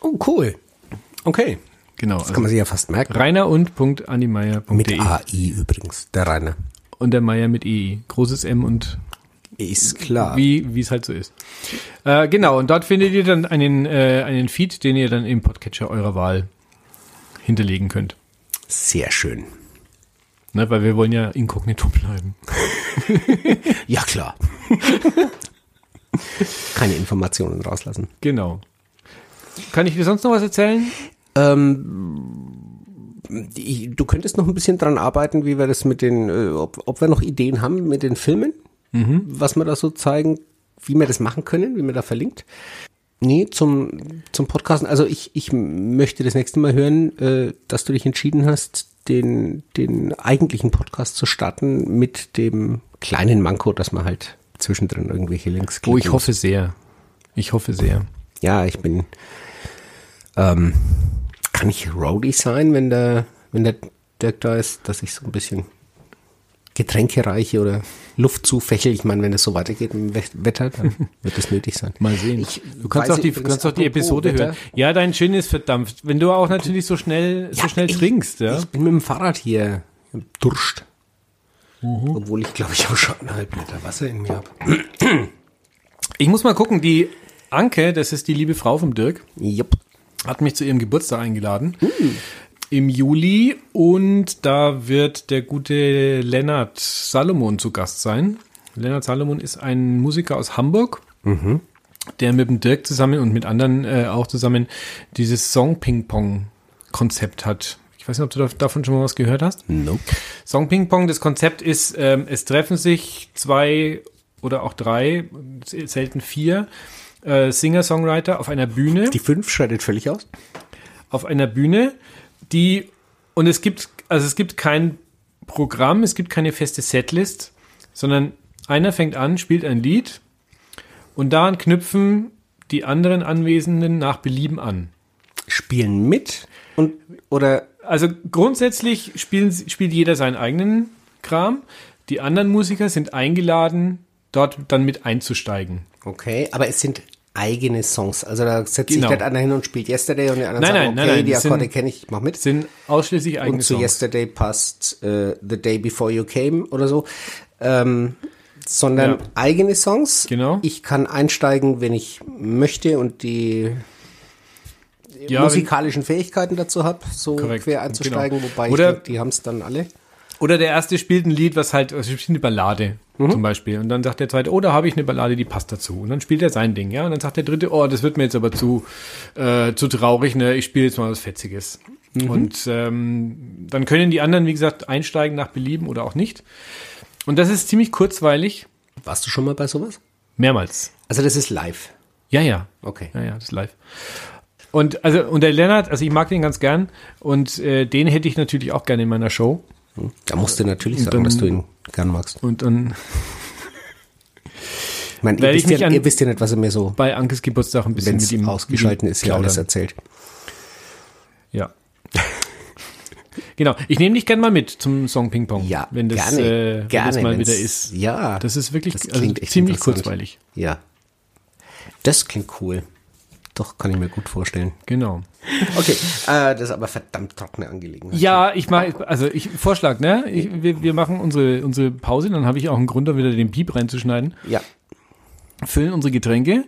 Speaker 2: Oh, cool. Okay.
Speaker 1: Genau,
Speaker 2: Das kann
Speaker 1: also
Speaker 2: man sich ja fast merken.
Speaker 1: rainer und Punkt andimeier.de.
Speaker 2: Mit AI übrigens, der Rainer.
Speaker 1: Und der Meier mit EI. Großes M und
Speaker 2: Ist klar.
Speaker 1: wie es halt so ist. Äh, genau, und dort findet ihr dann einen, äh, einen Feed, den ihr dann im Podcatcher eurer Wahl hinterlegen könnt.
Speaker 2: Sehr schön.
Speaker 1: Ne, weil wir wollen ja inkognito bleiben. <laughs>
Speaker 2: Ja, klar. Keine Informationen rauslassen.
Speaker 1: Genau. Kann ich dir sonst noch was erzählen?
Speaker 2: Ich- Du könntest noch ein bisschen dran arbeiten, wie wir das mit den, äh, ob, ob wir noch Ideen haben mit den Filmen, was wir da so zeigen, wie wir das machen können, wie man da verlinkt. Nee, zum, zum Podcasten. Also ich, ich möchte das nächste Mal hören, äh, dass du dich entschieden hast, den, den eigentlichen Podcast zu starten mit dem kleinen Manko, dass man halt zwischendrin irgendwelche Links
Speaker 1: Oh, ich hoffe sehr. Ich hoffe sehr.
Speaker 2: ja, ich bin. Ähm, kann ich Roadie sein, wenn der, wenn der Dirk da ist, dass ich so ein bisschen Getränke reiche oder Luft zufächel? Ich meine, wenn es so weitergeht im We- Wetter, dann <laughs> wird es nötig sein.
Speaker 1: Mal sehen.
Speaker 2: Ich
Speaker 1: du kannst auch die, kannst auch die Episode
Speaker 2: Wetter,
Speaker 1: hören. Ja, dein Gin ist verdampft. Wenn du auch natürlich so schnell, so schnell
Speaker 2: ich-
Speaker 1: trinkst, ja.
Speaker 2: Ich bin mit dem Fahrrad hier Durst.
Speaker 1: Mhm.
Speaker 2: Obwohl ich, glaube ich, auch schon einen halben Liter Wasser in mir habe.
Speaker 1: Ich muss mal gucken, die Anke, das ist die liebe Frau vom Dirk,
Speaker 2: Jupp.
Speaker 1: hat mich zu ihrem Geburtstag eingeladen. Im Juli und da wird der gute Lennart Salomon zu Gast sein. Lennart Salomon ist ein Musiker aus Hamburg, der mit dem Dirk zusammen und mit anderen äh, auch zusammen dieses Song-Ping-Pong-Konzept hat. Ich weiß nicht, ob du da, davon schon mal was gehört hast.
Speaker 2: Nope.
Speaker 1: Song Ping Pong, das Konzept ist, ähm, es treffen sich zwei oder auch drei, selten vier äh, Singer-Songwriter auf einer Bühne.
Speaker 2: Die fünf schreitet völlig aus.
Speaker 1: Auf einer Bühne, die, und es gibt, also es gibt kein Programm, es gibt keine feste Setlist, sondern einer fängt an, spielt ein Lied und daran knüpfen die anderen Anwesenden nach Belieben an.
Speaker 2: Spielen mit und oder
Speaker 1: Also grundsätzlich spielen, spielt jeder seinen eigenen Kram. Die anderen Musiker sind eingeladen, dort dann mit einzusteigen.
Speaker 2: okay, aber es sind eigene Songs. Also da setzt
Speaker 1: Genau.
Speaker 2: sich nicht einer hin und spielt Yesterday und die anderen
Speaker 1: Nein,
Speaker 2: sagen,
Speaker 1: nein,
Speaker 2: okay,
Speaker 1: nein, nein,
Speaker 2: die Akkorde kenne ich, ich mach mit.
Speaker 1: Sind ausschließlich eigene
Speaker 2: Und zu
Speaker 1: Songs.
Speaker 2: Yesterday passt äh, The Day Before You Came oder so. Ähm, sondern
Speaker 1: Ja.
Speaker 2: eigene Songs.
Speaker 1: Genau.
Speaker 2: Ich kann einsteigen, wenn ich möchte und die
Speaker 1: Ja,
Speaker 2: musikalischen Fähigkeiten dazu habe, so
Speaker 1: Korrekt,
Speaker 2: quer einzusteigen,
Speaker 1: genau.
Speaker 2: wobei
Speaker 1: Oder-
Speaker 2: ich denke, die haben es dann alle.
Speaker 1: Oder der erste spielt ein Lied, was halt, also spielt eine Ballade
Speaker 2: Mhm.
Speaker 1: zum Beispiel. Und dann sagt der zweite, oh, da habe ich eine Ballade, die passt dazu. Und dann spielt er sein Ding, ja. Und dann sagt der dritte, oh, das wird mir jetzt aber zu, äh, zu traurig, ne? Ich spiele jetzt mal was Fetziges.
Speaker 2: Mhm.
Speaker 1: Und ähm, dann können die anderen, wie gesagt, einsteigen nach Belieben oder auch nicht. Und das ist ziemlich kurzweilig.
Speaker 2: Warst du schon mal bei sowas?
Speaker 1: Mehrmals.
Speaker 2: Also das ist live.
Speaker 1: Ja, ja.
Speaker 2: Okay.
Speaker 1: Ja, ja, das ist live. Und also und der Lennart, also ich mag den ganz gern und äh, den hätte ich natürlich auch gerne in meiner Show.
Speaker 2: Da musst du natürlich sagen,
Speaker 1: dann-
Speaker 2: dass du ihn gern magst.
Speaker 1: Und dann
Speaker 2: Ich meine, ihr,
Speaker 1: ich
Speaker 2: wisst
Speaker 1: mich
Speaker 2: ja, ihr wisst ja nicht, was er mir so,
Speaker 1: bei Ankes Geburtstag ein bisschen
Speaker 2: wenn
Speaker 1: mit ihm
Speaker 2: ausgeschalten ist, ja alles erzählt.
Speaker 1: Ja. <laughs> genau. Ich nehme dich gern mal mit zum Song Ping Pong.
Speaker 2: Ja,
Speaker 1: wenn das,
Speaker 2: gerne,
Speaker 1: äh, wenn
Speaker 2: gerne,
Speaker 1: das mal wieder ist.
Speaker 2: Ja,
Speaker 1: Das ist wirklich
Speaker 2: das
Speaker 1: also ziemlich kurzweilig.
Speaker 2: Ja. Das klingt cool. Doch, kann ich mir gut vorstellen.
Speaker 1: Genau.
Speaker 2: Okay, äh, das ist aber verdammt trockene Angelegenheit.
Speaker 1: Ja, ich mag, also ich Vorschlag, ne? Ich, wir, wir machen unsere, unsere Pause, dann habe ich auch einen Grund, da wieder den Piep reinzuschneiden.
Speaker 2: Ja,
Speaker 1: Füllen unsere Getränke,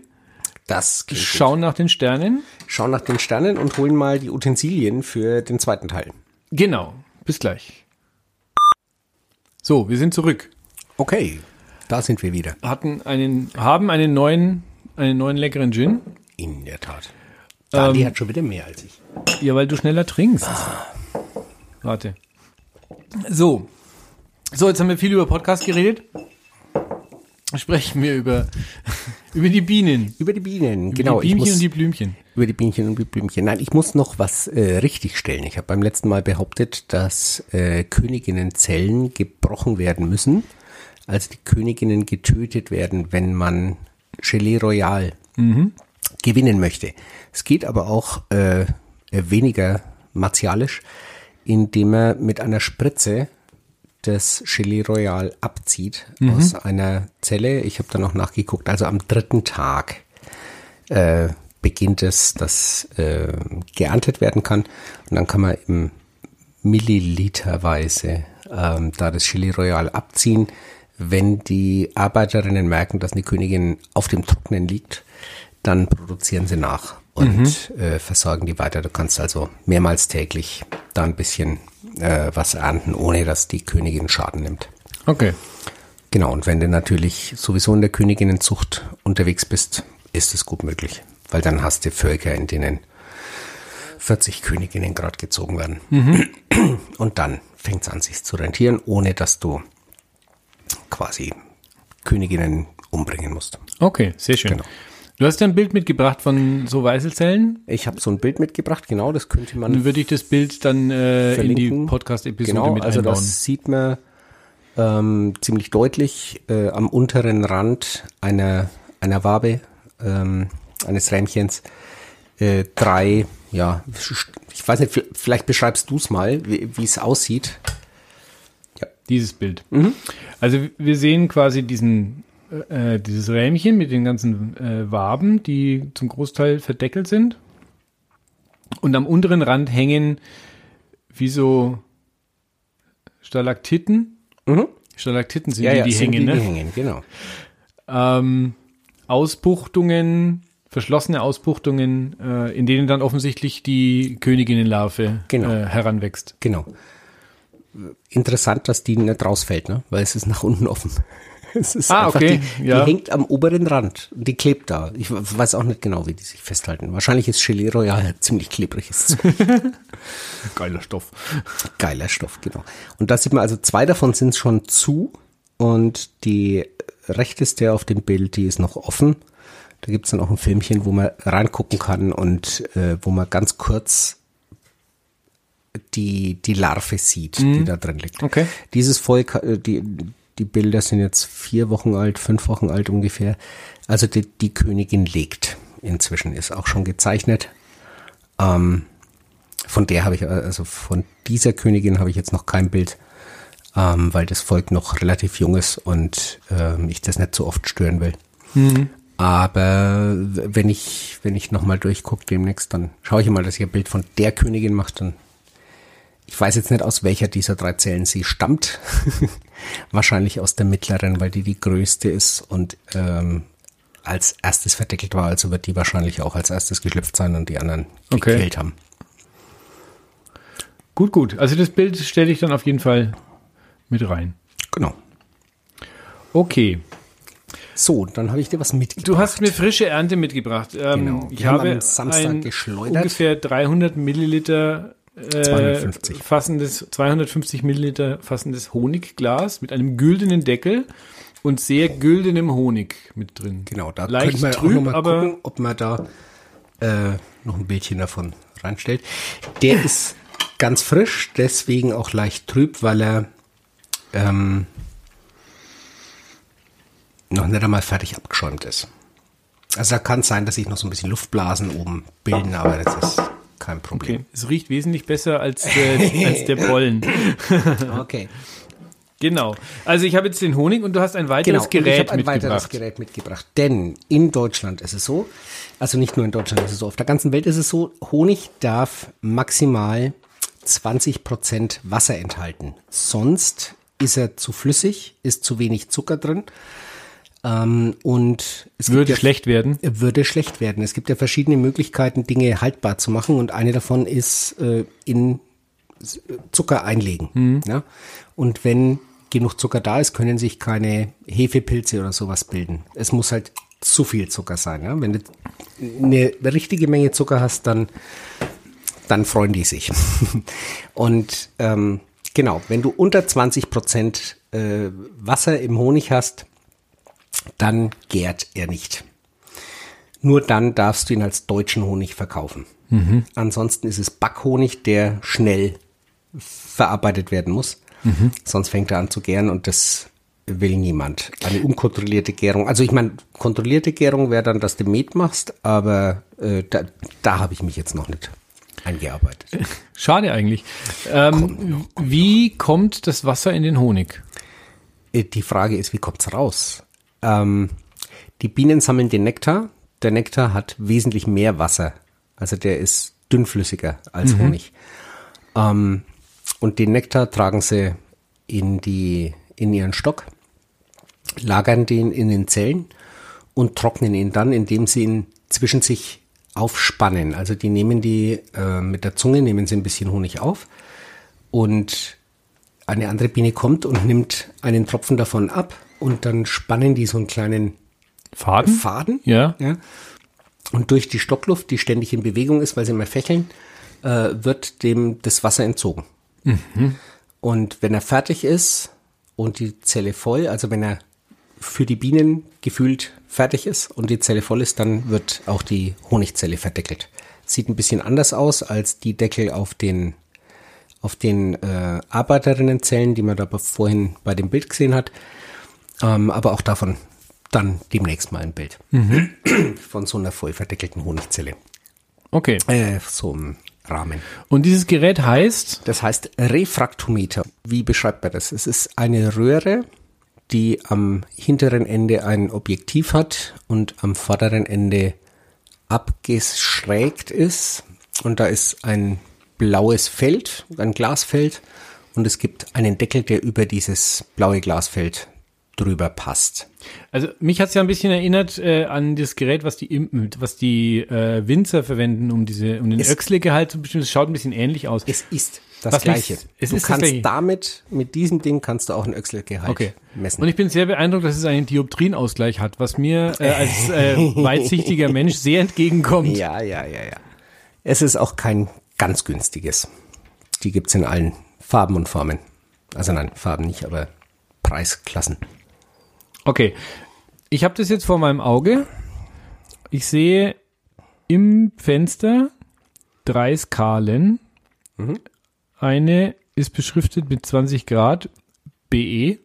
Speaker 2: das
Speaker 1: schauen nach den Sternen.
Speaker 2: Schauen nach den Sternen und holen mal die Utensilien für den zweiten Teil.
Speaker 1: Genau. Bis gleich. So, wir sind zurück.
Speaker 2: Okay, da sind wir wieder.
Speaker 1: Hatten einen, haben einen neuen, einen neuen leckeren Gin.
Speaker 2: In der Tat. Dani
Speaker 1: Ähm,
Speaker 2: hat schon wieder mehr als ich.
Speaker 1: Ja, weil du schneller trinkst. Warte. So. So, jetzt haben wir viel über Podcast geredet. Sprechen wir über, <laughs> über die Bienen.
Speaker 2: Über die Bienen,
Speaker 1: Über
Speaker 2: genau.
Speaker 1: die Bienchen
Speaker 2: muss,
Speaker 1: und die Blümchen.
Speaker 2: über die Bienchen und die Blümchen. Nein, ich muss noch was äh, richtigstellen. Ich habe beim letzten Mal behauptet, dass äh, Königinnenzellen gebrochen werden müssen. Also die Königinnen getötet werden, wenn man Gelee Royal gewinnen möchte. Es geht aber auch äh, weniger martialisch, indem er mit einer Spritze das Gelee Royal abzieht aus einer Zelle. Ich habe da noch nachgeguckt. Also am dritten Tag äh, beginnt es, dass äh, geerntet werden kann. Und dann kann man im Milliliterweise ähm, da das Chili Royal abziehen. Wenn die Arbeiterinnen merken, dass eine Königin auf dem Trocknen liegt, dann produzieren sie nach und äh, versorgen die weiter. Du kannst also mehrmals täglich da ein bisschen äh, was ernten, ohne dass die Königin Schaden nimmt.
Speaker 1: Okay.
Speaker 2: Genau, und wenn du natürlich sowieso in der Königinnenzucht unterwegs bist, ist es gut möglich. Weil dann hast du Völker, in denen 40 Königinnen gerade gezogen werden. <clears throat> Und dann fängt es an, sich zu rentieren, ohne dass du quasi Königinnen umbringen musst.
Speaker 1: Okay, sehr schön.
Speaker 2: Genau.
Speaker 1: Du hast ja ein Bild mitgebracht von so Weißelzellen.
Speaker 2: Ich habe so ein Bild mitgebracht, genau, das könnte man
Speaker 1: Dann würde ich das Bild dann äh, in die. Podcast-Episode
Speaker 2: genau,
Speaker 1: mit
Speaker 2: also
Speaker 1: einbauen.
Speaker 2: das sieht man ähm, ziemlich deutlich äh, am unteren Rand einer, einer Wabe, ähm, eines Rähmchens, äh, drei, ja, ich weiß nicht, vielleicht beschreibst du es mal, wie es aussieht.
Speaker 1: Dieses Bild.
Speaker 2: Mhm.
Speaker 1: Also wir sehen quasi diesen, äh, dieses Rähmchen mit den ganzen äh, Waben, die zum Großteil verdeckelt sind. Und am unteren Rand hängen wie so Stalaktiten. Stalaktiten sind die, die
Speaker 2: Mhm. sind
Speaker 1: hängen,
Speaker 2: die,
Speaker 1: ne?
Speaker 2: die hängen, genau.
Speaker 1: ähm, Ausbuchtungen, verschlossene Ausbuchtungen, äh, in denen dann offensichtlich die Königinnenlarve
Speaker 2: Genau.
Speaker 1: äh, heranwächst.
Speaker 2: Genau. Interessant, dass die nicht rausfällt, ne? weil es ist nach unten offen. <laughs> Es ist
Speaker 1: Ah,
Speaker 2: einfach,
Speaker 1: okay,
Speaker 2: die,
Speaker 1: ja.
Speaker 2: die hängt am oberen Rand. Die klebt da. Ich weiß auch nicht genau, wie die sich festhalten. Wahrscheinlich ist Gelee Royal <laughs> ziemlich klebrig. <laughs>
Speaker 1: Geiler Stoff.
Speaker 2: geiler Stoff, genau. Und da sieht man also, zwei davon sind schon zu und die rechteste auf dem Bild, die ist noch offen. Da gibt's dann auch ein Filmchen, wo man reingucken kann und äh, wo man ganz kurz die, die Larve sieht, die da drin liegt.
Speaker 1: Okay.
Speaker 2: Dieses Volk, äh, die, die Bilder sind jetzt vier Wochen alt, fünf Wochen alt ungefähr. Also die, die Königin legt inzwischen, ist auch schon gezeichnet. Ähm, von der habe ich, also von dieser Königin habe ich jetzt noch kein Bild, ähm, weil das Volk noch relativ jung ist und ähm, ich das nicht so oft stören will. Aber wenn ich, wenn ich nochmal durchgucke demnächst, dann schaue ich mal, dass ich ein Bild von der Königin mache, dann ich weiß jetzt nicht, aus welcher dieser drei Zellen sie stammt. <laughs> Wahrscheinlich aus der mittleren, weil die die größte ist und ähm, als erstes verdeckelt war. Also wird die wahrscheinlich auch als erstes geschlüpft sein und die anderen
Speaker 1: Okay.
Speaker 2: gekillt haben.
Speaker 1: Gut, gut. Also das Bild stelle ich dann auf jeden Fall mit rein.
Speaker 2: Genau.
Speaker 1: Okay.
Speaker 2: So, dann habe ich dir was mitgebracht.
Speaker 1: Du hast mir frische Ernte mitgebracht. Ähm,
Speaker 2: Genau.
Speaker 1: Ich habe
Speaker 2: am Samstag
Speaker 1: ein
Speaker 2: geschleudert.
Speaker 1: ungefähr 300 Milliliter äh,
Speaker 2: 250.
Speaker 1: fassendes, 250 Milliliter fassendes Honigglas mit einem güldenen Deckel und sehr güldenem Honig mit drin.
Speaker 2: Genau, da
Speaker 1: Leicht
Speaker 2: können wir
Speaker 1: trüb,
Speaker 2: auch noch mal
Speaker 1: aber
Speaker 2: gucken, ob man da äh, noch ein Bildchen davon reinstellt. Der ist ganz frisch, deswegen auch leicht trüb, weil er ähm, noch nicht einmal fertig abgeschäumt ist. Also da kann es sein, dass sich noch so ein bisschen Luftblasen oben bilden, aber das ist kein Problem.
Speaker 1: okay. es riecht wesentlich besser als der, als der Pollen. <laughs>
Speaker 2: Okay.
Speaker 1: Genau. Also ich habe jetzt den Honig und du hast ein weiteres
Speaker 2: Genau, und ich
Speaker 1: Gerät
Speaker 2: habe ein weiteres. Gerät mitgebracht. Denn in Deutschland ist es so, also nicht nur in Deutschland ist es so, auf der ganzen Welt ist es so, Honig darf maximal 20% Wasser enthalten. Sonst ist er zu flüssig, ist zu wenig Zucker drin. Ähm, und es
Speaker 1: Würde
Speaker 2: ja,
Speaker 1: schlecht werden.
Speaker 2: er würde schlecht werden. Es gibt ja verschiedene Möglichkeiten, Dinge haltbar zu machen und eine davon ist äh, in S- Zucker einlegen. Ja? Und wenn genug Zucker da ist, können sich keine Hefepilze oder sowas bilden. Es muss halt zu viel Zucker sein. Ja? Wenn du eine richtige Menge Zucker hast, dann, dann freuen die sich. <laughs> und ähm, genau, wenn du unter 20 Prozent äh, Wasser im Honig hast, dann gärt er nicht. Nur dann darfst du ihn als deutschen Honig verkaufen. Ansonsten ist es Backhonig, der schnell verarbeitet werden muss. Sonst fängt er an zu gären und das will niemand. Eine unkontrollierte Gärung. Also ich meine, kontrollierte Gärung wäre dann, dass du Met machst, aber äh, da, da habe ich mich jetzt noch nicht eingearbeitet. <laughs>
Speaker 1: Schade eigentlich. Ähm, wie kommt das Wasser in den Honig?
Speaker 2: Äh, Die Frage ist, wie kommt's raus? Ähm, die Bienen sammeln den Nektar. Der Nektar hat wesentlich mehr Wasser. Also der ist dünnflüssiger als Honig. Ähm, und den Nektar tragen sie in die, in ihren Stock, lagern den in den Zellen und trocknen ihn dann, indem sie ihn zwischen sich aufspannen. Also die nehmen die äh, mit der Zunge, nehmen sie ein bisschen Honig auf und eine andere Biene kommt und nimmt einen Tropfen davon ab und dann spannen die so einen kleinen
Speaker 1: Faden?
Speaker 2: Faden.
Speaker 1: Ja.
Speaker 2: Ja. Und durch die Stockluft, die ständig in Bewegung ist, weil sie immer fächeln, äh, wird dem das Wasser entzogen. Und wenn er fertig ist und die Zelle voll, also wenn er für die Bienen gefühlt fertig ist und die Zelle voll ist, dann wird auch die Honigzelle verdeckelt. Sieht ein bisschen anders aus als die Deckel auf den auf den äh, Arbeiterinnenzellen, die man da vorhin bei dem Bild gesehen hat. Ähm, aber auch davon dann demnächst mal ein Bild. <clears throat> Von so einer voll verdeckelten Honigzelle.
Speaker 1: Okay.
Speaker 2: Äh, so einem Rahmen.
Speaker 1: Und dieses Gerät heißt,
Speaker 2: Das heißt Refraktometer. Wie beschreibt man das? Es ist eine Röhre, die am hinteren Ende ein Objektiv hat und am vorderen Ende abgeschrägt ist. Und da ist ein blaues Feld, ein Glasfeld. Und es gibt einen Deckel, der über dieses blaue Glasfeld drüber passt.
Speaker 1: also mich hat es ja ein bisschen erinnert äh, an das Gerät, was die Impen, was die äh, Winzer verwenden, um diese, um den
Speaker 2: Es-
Speaker 1: Öxle-Gehalt zu bestimmen. Es schaut ein bisschen ähnlich aus.
Speaker 2: Es ist das
Speaker 1: Was mich-
Speaker 2: Gleiche.
Speaker 1: es
Speaker 2: du
Speaker 1: ist
Speaker 2: kannst
Speaker 1: tatsächlich-
Speaker 2: damit, mit diesem Ding kannst du auch ein Öxelgehalt
Speaker 1: Okay.
Speaker 2: messen.
Speaker 1: Und ich bin sehr beeindruckt, dass es einen Dioptrienausgleich hat, was mir äh, als äh, <laughs> weitsichtiger Mensch sehr entgegenkommt.
Speaker 2: Ja, ja, ja, ja. Es ist auch kein ganz günstiges. Die gibt's in allen Farben und Formen. Also nein, Farben nicht, aber Preisklassen.
Speaker 1: Okay, ich habe das jetzt vor meinem Auge. Ich sehe im Fenster drei Skalen.
Speaker 2: Mhm.
Speaker 1: Eine ist beschriftet mit 20 Grad BE.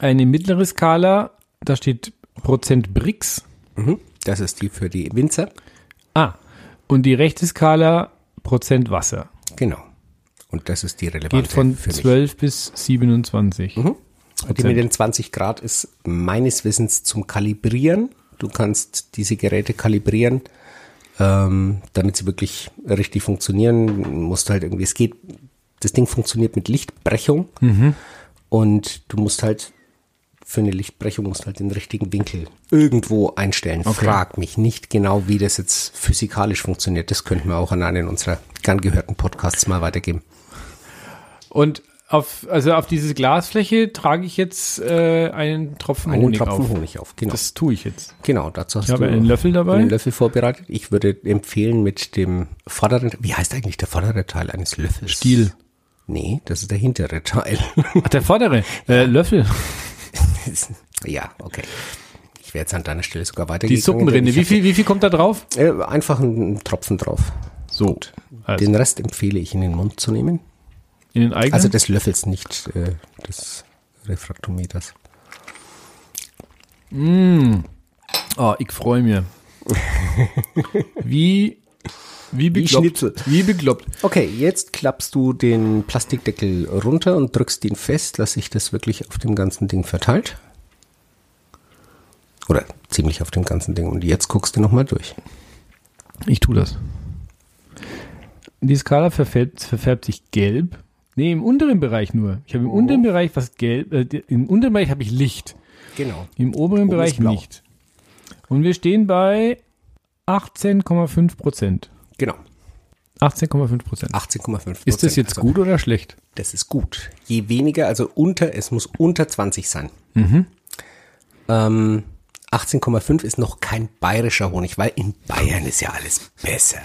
Speaker 1: Eine mittlere Skala, da steht Prozent Brix.
Speaker 2: Mhm. Das ist die für die Winzer.
Speaker 1: Ah, und die rechte Skala Prozent Wasser.
Speaker 2: Genau. Und das ist die relevante
Speaker 1: Geht von
Speaker 2: für mich.
Speaker 1: 12 bis 27.
Speaker 2: Und die mit den 20 Grad ist meines Wissens zum Kalibrieren. Du kannst diese Geräte kalibrieren, ähm, damit sie wirklich richtig funktionieren. Musst halt irgendwie, es geht, das Ding funktioniert mit Lichtbrechung und du musst halt für eine Lichtbrechung musst halt den richtigen Winkel irgendwo einstellen. Frag mich nicht genau, wie das jetzt physikalisch funktioniert. Das könnten wir auch an einen unserer gern gehörten Podcasts mal weitergeben.
Speaker 1: Und auf, also auf diese Glasfläche trage ich jetzt äh, einen Tropfen
Speaker 2: Einen
Speaker 1: Honig
Speaker 2: Tropfen
Speaker 1: auf.
Speaker 2: Honig auf, genau.
Speaker 1: Das tue ich jetzt.
Speaker 2: Genau, dazu hast
Speaker 1: Ich
Speaker 2: du
Speaker 1: einen Löffel dabei.
Speaker 2: einen Löffel vorbereitet. Ich würde empfehlen mit dem vorderen, wie heißt eigentlich der vordere Teil eines Löffels?
Speaker 1: Stiel.
Speaker 2: Nee, das ist der hintere Teil.
Speaker 1: Ach, der vordere. Äh, Löffel. <laughs>
Speaker 2: ja, okay. Ich wäre jetzt an deiner Stelle sogar weitergegangen.
Speaker 1: Die Suppenrinde. Wie viel, wie viel kommt da drauf?
Speaker 2: Äh, einfach einen Tropfen drauf.
Speaker 1: So. Also,
Speaker 2: Den Rest empfehle ich in den Mund zu nehmen.
Speaker 1: In den eigenen.
Speaker 2: Also des Löffels, nicht äh, des Refraktometers.
Speaker 1: oh, ich freue mich. <laughs> wie, wie bekloppt.
Speaker 2: Schnitzel.
Speaker 1: Wie bekloppt.
Speaker 2: Okay, jetzt klappst du den Plastikdeckel runter und drückst ihn fest, dass sich das wirklich auf dem ganzen Ding verteilt. Oder ziemlich auf dem ganzen Ding. Und jetzt guckst du nochmal durch.
Speaker 1: Ich tue das. Die Skala verfärbt, verfärbt sich gelb. Nee, im unteren Bereich nur. Ich habe im unteren Bereich was gelb. Äh, Im unteren Bereich habe ich Licht.
Speaker 2: Genau.
Speaker 1: Im oberen
Speaker 2: Oben
Speaker 1: Bereich nicht. Und wir stehen bei 18,5 Prozent.
Speaker 2: Genau.
Speaker 1: 18,5 Prozent.
Speaker 2: 18,5
Speaker 1: Ist das jetzt
Speaker 2: Also,
Speaker 1: gut oder schlecht?
Speaker 2: Das ist gut. Je weniger, also unter, es muss unter 20 sein. Ähm, 18,5 ist noch kein bayerischer Honig, weil in Bayern ist ja alles besser.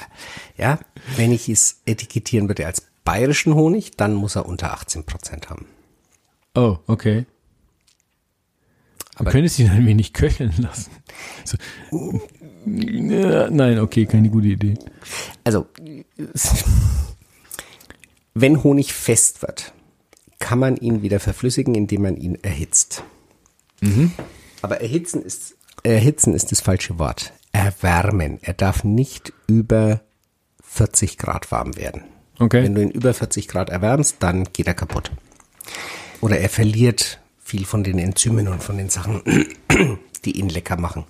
Speaker 2: Ja, wenn ich es etikettieren würde als bayerischen Honig, dann muss er unter 18 Prozent haben.
Speaker 1: Oh, okay.
Speaker 2: Aber-
Speaker 1: Man könnte sie ein wenig köcheln lassen. So. Nein, okay, keine gute Idee.
Speaker 2: Also, wenn Honig fest wird, kann man ihn wieder verflüssigen, indem man ihn erhitzt. Aber erhitzen ist, erhitzen ist das falsche Wort. Erwärmen. Er darf nicht über 40 Grad warm werden.
Speaker 1: Okay.
Speaker 2: Wenn du ihn über 40 Grad erwärmst, dann geht er kaputt. Oder er verliert viel von den Enzymen und von den Sachen, <clears throat> die ihn lecker machen.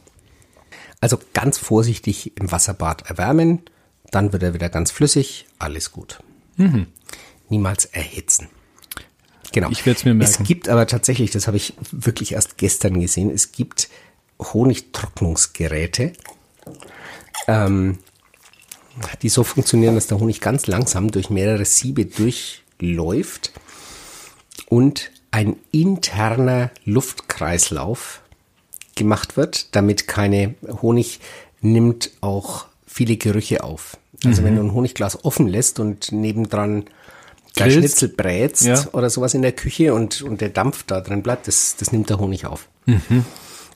Speaker 2: Also ganz vorsichtig im Wasserbad erwärmen, dann wird er wieder ganz flüssig, alles gut. Niemals erhitzen. Genau.
Speaker 1: Ich werd's mir merken.
Speaker 2: Es gibt aber tatsächlich, das habe ich wirklich erst gestern gesehen, es gibt Honigtrocknungsgeräte, ähm, die so funktionieren, dass der Honig ganz langsam durch mehrere Siebe durchläuft und ein interner Luftkreislauf gemacht wird, damit keine Honig nimmt auch viele Gerüche auf. Also wenn du ein Honigglas offen lässt und nebendran
Speaker 1: Grillst.
Speaker 2: Schnitzel brätst
Speaker 1: Ja.
Speaker 2: oder sowas in der Küche und, und der Dampf da drin bleibt, das, das nimmt der Honig auf.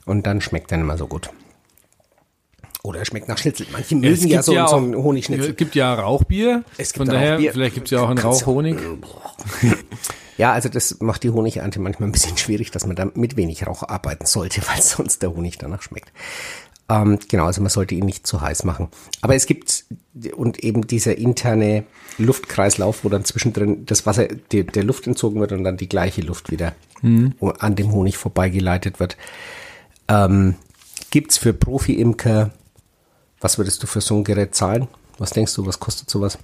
Speaker 2: Und dann schmeckt er nicht mehr so gut. Oder er schmeckt nach Schnitzel. Manche mögen ja, so, so einen Honigschnitzel.
Speaker 1: Es gibt ja Rauchbier.
Speaker 2: Es gibt
Speaker 1: Von daher,
Speaker 2: Rauchbier.
Speaker 1: vielleicht gibt es ja auch einen Rauchhonig. <laughs>
Speaker 2: Ja, also das macht die Honigernte manchmal ein bisschen schwierig, dass man da mit wenig Rauch arbeiten sollte, <laughs> weil sonst der Honig danach schmeckt. Ähm, genau, also man sollte ihn nicht zu heiß machen. Aber es gibt und eben dieser interne Luftkreislauf, wo dann zwischendrin das Wasser die, der Luft entzogen wird und dann die gleiche Luft wieder an dem Honig vorbeigeleitet wird. Ähm, gibt's für Profi-Imker, was würdest du für so ein Gerät zahlen? Was denkst du, was kostet sowas?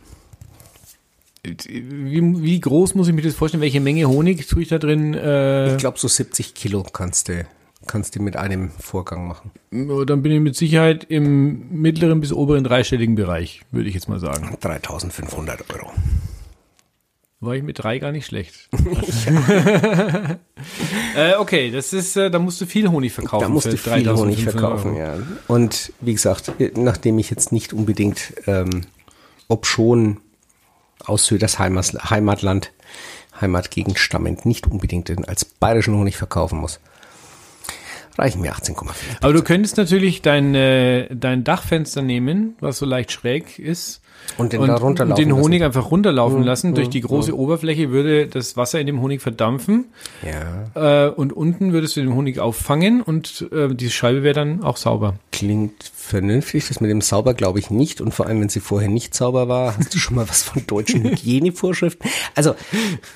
Speaker 1: Wie, wie groß muss ich mir das vorstellen? Welche Menge Honig tue ich da drin? Äh,
Speaker 2: Ich glaube, so 70 Kilo kannst du, kannst du mit einem Vorgang machen.
Speaker 1: dann bin ich mit Sicherheit im mittleren bis oberen dreistelligen Bereich, würde ich jetzt mal sagen.
Speaker 2: 3500 Euro.
Speaker 1: War ich mit drei gar nicht schlecht. <laughs> äh, okay, das ist, äh, da musst du viel Honig verkaufen.
Speaker 2: Da musst du viel
Speaker 1: 3.500
Speaker 2: Honig verkaufen,
Speaker 1: Euro.
Speaker 2: ja. Und wie gesagt, nachdem ich jetzt nicht unbedingt, ähm, ob schon aus Söders Heimas- Heimatland, Heimatgegend stammend, nicht unbedingt den als bayerischen Honig verkaufen muss, reichen mir 18,5.
Speaker 1: Aber du könntest natürlich dein, äh, dein Dachfenster nehmen, was so leicht schräg ist.
Speaker 2: Und den da runterlaufen
Speaker 1: den Honig
Speaker 2: lassen.
Speaker 1: einfach runterlaufen
Speaker 2: Mhm,
Speaker 1: lassen. Durch
Speaker 2: mhm,
Speaker 1: die große Oberfläche würde das Wasser in dem Honig verdampfen.
Speaker 2: Ja.
Speaker 1: Äh, und unten würdest du den Honig auffangen und äh, die Scheibe wäre dann auch sauber.
Speaker 2: Klingt vernünftig. Das mit dem sauber glaube ich nicht. Und vor allem, wenn sie vorher nicht sauber war, hast du schon mal was von deutschen <laughs> Hygienevorschriften. Also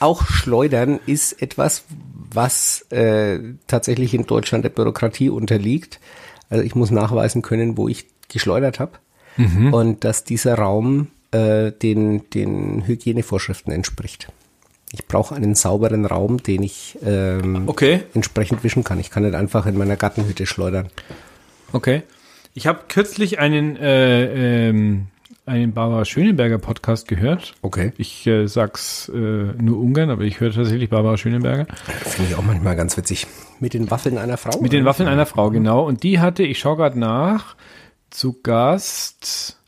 Speaker 2: auch Schleudern ist etwas, was äh, tatsächlich in Deutschland der Bürokratie unterliegt. Also ich muss nachweisen können, wo ich geschleudert habe. Und dass dieser Raum äh, den, den Hygienevorschriften entspricht. Ich brauche einen sauberen Raum, den ich ähm,
Speaker 1: Okay.
Speaker 2: entsprechend wischen kann. Ich kann nicht einfach in meiner Gartenhütte schleudern.
Speaker 1: Okay. Ich habe kürzlich einen, äh, ähm, einen Barbara Schöneberger Podcast gehört.
Speaker 2: Okay.
Speaker 1: Ich äh, sag's äh, nur ungern, aber ich höre tatsächlich Barbara Schöneberger.
Speaker 2: Finde ich auch manchmal ganz witzig. Mit den Waffeln einer Frau?
Speaker 1: Mit den Waffeln einer Frau, genau. Und die hatte, ich schaue gerade nach, zu Gast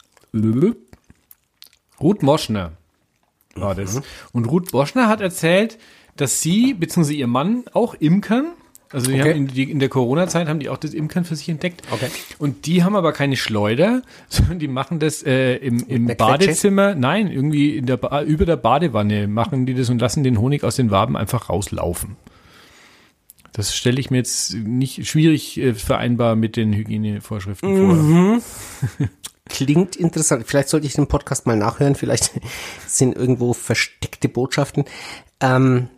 Speaker 1: Ruth Moschner war das. Und Ruth Moschner hat erzählt, dass sie bzw. ihr Mann auch Imkern, also die
Speaker 2: Okay.
Speaker 1: haben in, die, in der Corona-Zeit haben die auch das Imkern für sich entdeckt.
Speaker 2: Okay.
Speaker 1: Und die haben aber keine Schleuder, <laughs> sondern die machen das äh, im, im
Speaker 2: der Quetsche?
Speaker 1: Badezimmer, nein, irgendwie der ba über der Badewanne machen die das und lassen den Honig aus den Waben einfach rauslaufen. Das stelle ich mir jetzt nicht schwierig äh, vereinbar mit den Hygienevorschriften vor.
Speaker 2: Klingt interessant. Vielleicht sollte ich den Podcast mal nachhören. Vielleicht <laughs> sind irgendwo versteckte Botschaften. Ähm,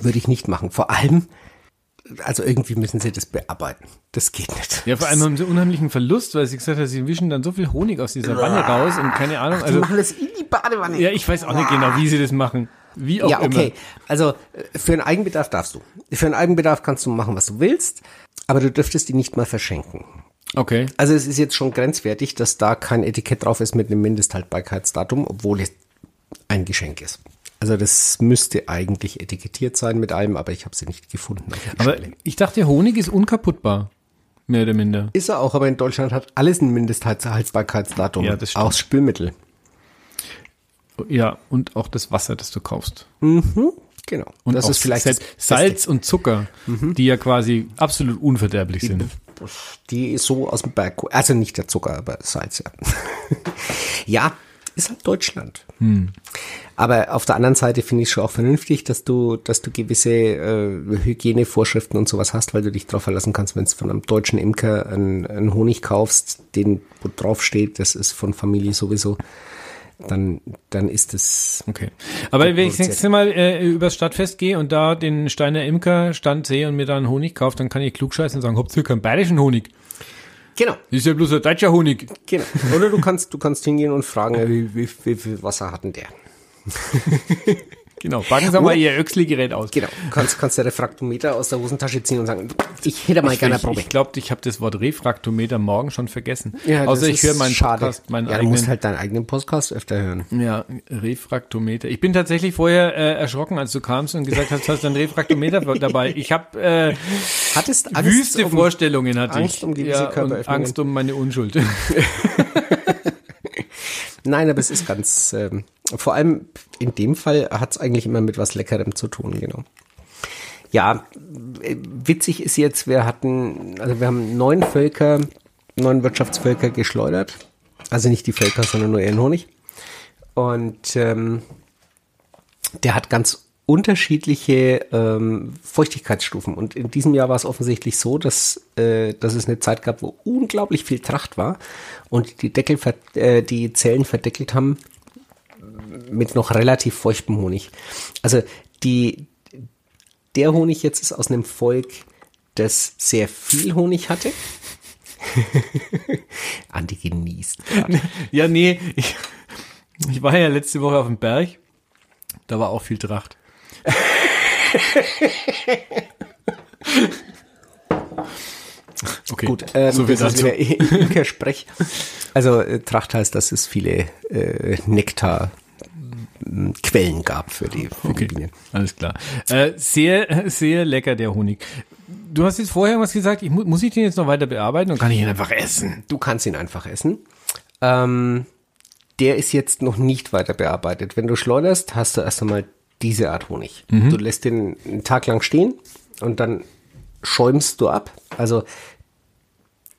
Speaker 2: würde ich nicht machen. Vor allem, also irgendwie müssen sie das bearbeiten. Das geht nicht.
Speaker 1: Ja, vor allem haben sie unheimlichen Verlust, weil sie gesagt hat, sie wischen dann so viel Honig aus dieser Wanne raus und keine Ahnung.
Speaker 2: Die
Speaker 1: Also,
Speaker 2: machen das in die Badewanne.
Speaker 1: ja, ich weiß auch nicht genau, wie sie das machen. Wie auch
Speaker 2: Ja, okay.
Speaker 1: immer.
Speaker 2: Also äh, für einen Eigenbedarf darfst du. Für einen Eigenbedarf kannst du machen, was du willst, aber du dürftest die nicht mal verschenken.
Speaker 1: Okay.
Speaker 2: Also es ist jetzt schon grenzwertig, dass da kein Etikett drauf ist mit einem Mindesthaltbarkeitsdatum, obwohl es ein Geschenk ist. Also das müsste eigentlich etikettiert sein mit allem, aber ich habe sie nicht gefunden.
Speaker 1: Aber
Speaker 2: Stelle.
Speaker 1: ich dachte, Honig ist unkaputtbar. Mehr oder minder.
Speaker 2: ist er auch, aber in Deutschland hat alles ein Mindesthaltbarkeitsdatum.
Speaker 1: Ja, das stimmt.
Speaker 2: Auch Spülmittel.
Speaker 1: Ja, und auch das Wasser, das du kaufst.
Speaker 2: Genau.
Speaker 1: Und
Speaker 2: das ist vielleicht
Speaker 1: Salz,
Speaker 2: Mhm.
Speaker 1: Salz und Zucker, die ja quasi absolut unverderblich sind.
Speaker 2: Die so aus dem Berg. Also nicht der Zucker, aber Salz, ja. <laughs> ja, ist halt Deutschland. Aber auf der anderen Seite finde ich schon auch vernünftig, dass du, dass du gewisse äh, Hygienevorschriften und sowas hast, weil du dich darauf verlassen kannst, wenn du von einem deutschen Imker einen, einen Honig kaufst, den wo drauf steht, das ist von Familie sowieso, dann, dann ist es
Speaker 1: Okay. Aber wenn ich das
Speaker 2: produziert.
Speaker 1: nächste Mal äh, übers Stadtfest gehe und da den Steiner Imker Stand sehe und mir da einen Honig kaufe, dann kann ich klugscheißen und sagen, habt ihr keinen bayerischen Honig?
Speaker 2: genau.
Speaker 1: Das ist ja bloß ein deutscher Honig.
Speaker 2: Genau. Oder du kannst, du kannst hingehen und fragen, äh, wie, wie, wie viel Wasser hat denn der? <laughs>
Speaker 1: Genau. Packen Sie mal Ihr Öxli-Gerät aus.
Speaker 2: Genau. Du kannst, kannst der Refraktometer aus der Hosentasche ziehen und sagen, ich hätte mal gerne eine
Speaker 1: Ich,
Speaker 2: Probe.
Speaker 1: ich glaube, ich habe das Wort Refraktometer morgen schon vergessen.
Speaker 2: Ja,
Speaker 1: Außer ich höre meinen
Speaker 2: schade.
Speaker 1: Podcast, meinen
Speaker 2: ja, du musst
Speaker 1: eigenen.
Speaker 2: halt deinen eigenen Podcast öfter hören.
Speaker 1: Ja, Refraktometer. Ich bin tatsächlich vorher äh, erschrocken, als du kamst und gesagt hast, du hast ein Refraktometer dabei. Ich habe äh,
Speaker 2: Hattest Angst
Speaker 1: wüste
Speaker 2: um-
Speaker 1: Vorstellungen hatte
Speaker 2: Angst
Speaker 1: ich.
Speaker 2: um gewisse
Speaker 1: ja,
Speaker 2: Körperöffnungen.
Speaker 1: Angst um meine Unschuld. <laughs>
Speaker 2: Nein, aber es ist ganz, ähm, vor allem in dem Fall hat es eigentlich immer mit was Leckerem zu tun, genau. Ja, äh, witzig ist jetzt, wir hatten, also wir haben neun Völker, neun Wirtschaftsvölker geschleudert. Also nicht die Völker, sondern nur ihren Honig. Und ähm, der hat ganz unterschiedliche ähm, Feuchtigkeitsstufen. Und in diesem Jahr war es offensichtlich so, dass, äh, dass es eine Zeit gab, wo unglaublich viel Tracht war und die Deckel, äh, die Zellen verdeckelt haben mit noch relativ feuchtem Honig. Also die, der Honig jetzt ist aus einem Volk, das sehr viel Honig hatte. <laughs> Andi genießt. grad.
Speaker 1: ja, nee, ich, ich war ja letzte Woche auf dem Berg. Da war auch viel Tracht. <laughs> Okay,
Speaker 2: Gut, ähm,
Speaker 1: so
Speaker 2: das ist
Speaker 1: dazu.
Speaker 2: wieder Imkersprech. Also äh, Tracht heißt, dass es viele äh, Nektarquellen gab für die, für
Speaker 1: Okay,
Speaker 2: die Bienen.
Speaker 1: alles klar. Äh, sehr, sehr lecker, der Honig. Du hast jetzt vorher was gesagt, ich, mu muss ich den jetzt noch weiter bearbeiten und kann ich ihn einfach essen?
Speaker 2: Du kannst ihn einfach essen. Ähm, der ist jetzt noch nicht weiter bearbeitet. Wenn du schleuderst, hast du erst einmal diese Art Honig.
Speaker 1: Mhm.
Speaker 2: Du lässt den einen Tag lang stehen und dann schäumst du ab. Also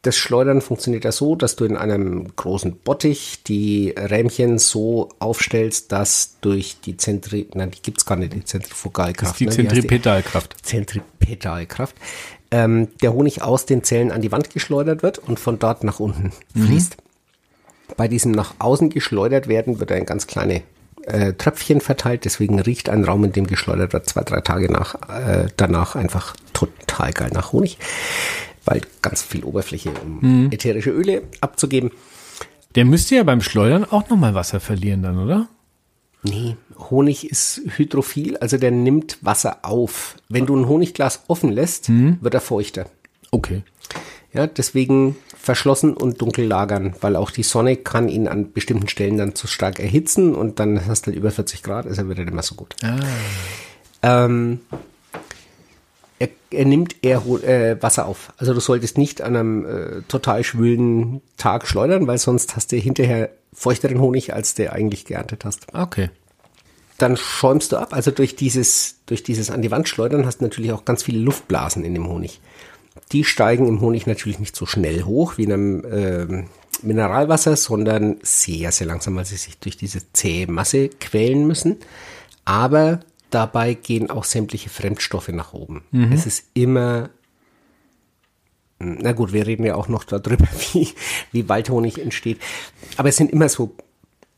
Speaker 2: das Schleudern funktioniert ja so, dass du in einem großen Bottich die Rähmchen so aufstellst, dass durch die Zentri, nein, die gibt's gar nicht, die Zentrifugalkraft. Das ist
Speaker 1: die ne? Zentripedalkraft.
Speaker 2: Zentripedalkraft. Ähm, der Honig aus den Zellen an die Wand geschleudert wird und von dort nach unten mhm. fließt. Bei diesem nach außen geschleudert werden wird ein ganz kleine äh, Tröpfchen verteilt, deswegen riecht ein Raum, in dem geschleudert wird, zwei, drei Tage nach, äh, danach einfach total geil nach Honig weil ganz viel Oberfläche, um mhm. ätherische Öle abzugeben.
Speaker 1: Der müsste ja beim Schleudern auch nochmal Wasser verlieren dann, oder?
Speaker 2: Nee, Honig ist hydrophil, also der nimmt Wasser auf. Wenn du ein Honigglas offen lässt, mhm. wird er feuchter.
Speaker 1: Okay.
Speaker 2: Ja, deswegen verschlossen und dunkel lagern, weil auch die Sonne kann ihn an bestimmten Stellen dann zu stark erhitzen und dann hast du halt über 40 Grad, ist er wieder nicht mehr so gut. Ah. Ähm, er, er nimmt eher äh, Wasser auf. Also du solltest nicht an einem äh, total schwülen Tag schleudern, weil sonst hast du hinterher feuchteren Honig, als du eigentlich geerntet hast.
Speaker 1: Okay.
Speaker 2: Dann schäumst du ab. Also durch dieses, durch dieses an die Wand schleudern hast du natürlich auch ganz viele Luftblasen in dem Honig. Die steigen im Honig natürlich nicht so schnell hoch wie in einem äh, Mineralwasser, sondern sehr, sehr langsam, weil sie sich durch diese zähe Masse quälen müssen. Aber dabei gehen auch sämtliche Fremdstoffe nach oben. Mhm. Es ist immer, na gut, wir reden ja auch noch darüber, <laughs> wie, wie Waldhonig entsteht. Aber es sind immer so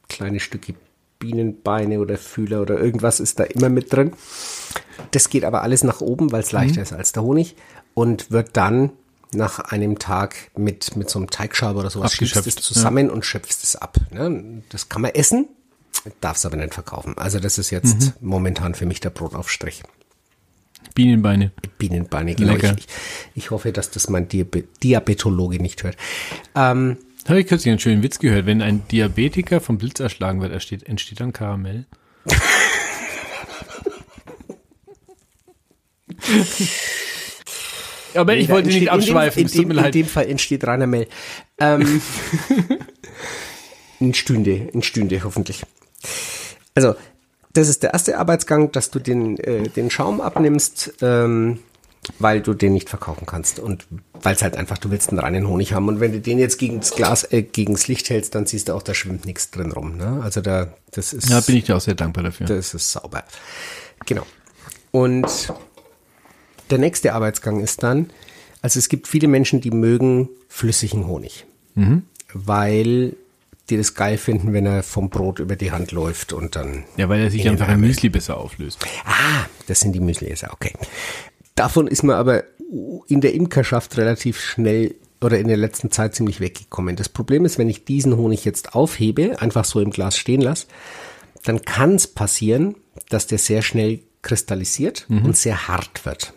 Speaker 2: kleine Stücke Bienenbeine oder Fühler oder irgendwas ist da immer mit drin. Das geht aber alles nach oben, weil es leichter mhm. ist als der Honig und wird dann nach einem Tag mit, mit so einem Teigschaber oder sowas schöpfst es zusammen ja. und schöpfst es ab. Ne? Das kann man essen, darf es aber nicht verkaufen. Also das ist jetzt mhm. momentan für mich der Brotaufstrich.
Speaker 1: Bienenbeine.
Speaker 2: Bienenbeine, genau. Ich, ich, hoffe, dass das mein Diabe Diabetologe nicht hört. Ähm,
Speaker 1: Habe ich kürzlich einen schönen Witz gehört. Wenn ein Diabetiker vom Blitz erschlagen wird, entsteht, entsteht dann Karamell. <laughs> Aber ich wollte nicht abschweifen.
Speaker 2: In dem, in, dem, in dem Fall entsteht Rainer Ähm, <laughs> in Stünde, in Stünde hoffentlich. Also, das ist der erste Arbeitsgang, dass du den, äh, den Schaum abnimmst, ähm, weil du den nicht verkaufen kannst. Und weil es halt einfach, du willst einen reinen Honig haben. Und wenn du den jetzt gegen das Glas, äh, gegen das Licht hältst, dann siehst du auch, da schwimmt nichts drin rum. Ne? Also da, das ist.
Speaker 1: Ja, bin ich dir auch sehr dankbar dafür.
Speaker 2: Das ist sauber. Genau. Und der nächste Arbeitsgang ist dann, also es gibt viele Menschen, die mögen flüssigen Honig. Mhm. Weil die das geil finden, wenn er vom Brot über die Hand läuft und dann.
Speaker 1: Ja, weil er sich einfach im Müsli besser auflöst.
Speaker 2: Ah, das sind die Müsli-Esser, okay. Davon ist man aber in der Imkerschaft relativ schnell oder in der letzten Zeit ziemlich weggekommen. Das Problem ist, wenn ich diesen Honig jetzt aufhebe, einfach so im Glas stehen lasse, dann kann es passieren, dass der sehr schnell kristallisiert mhm. und sehr hart wird.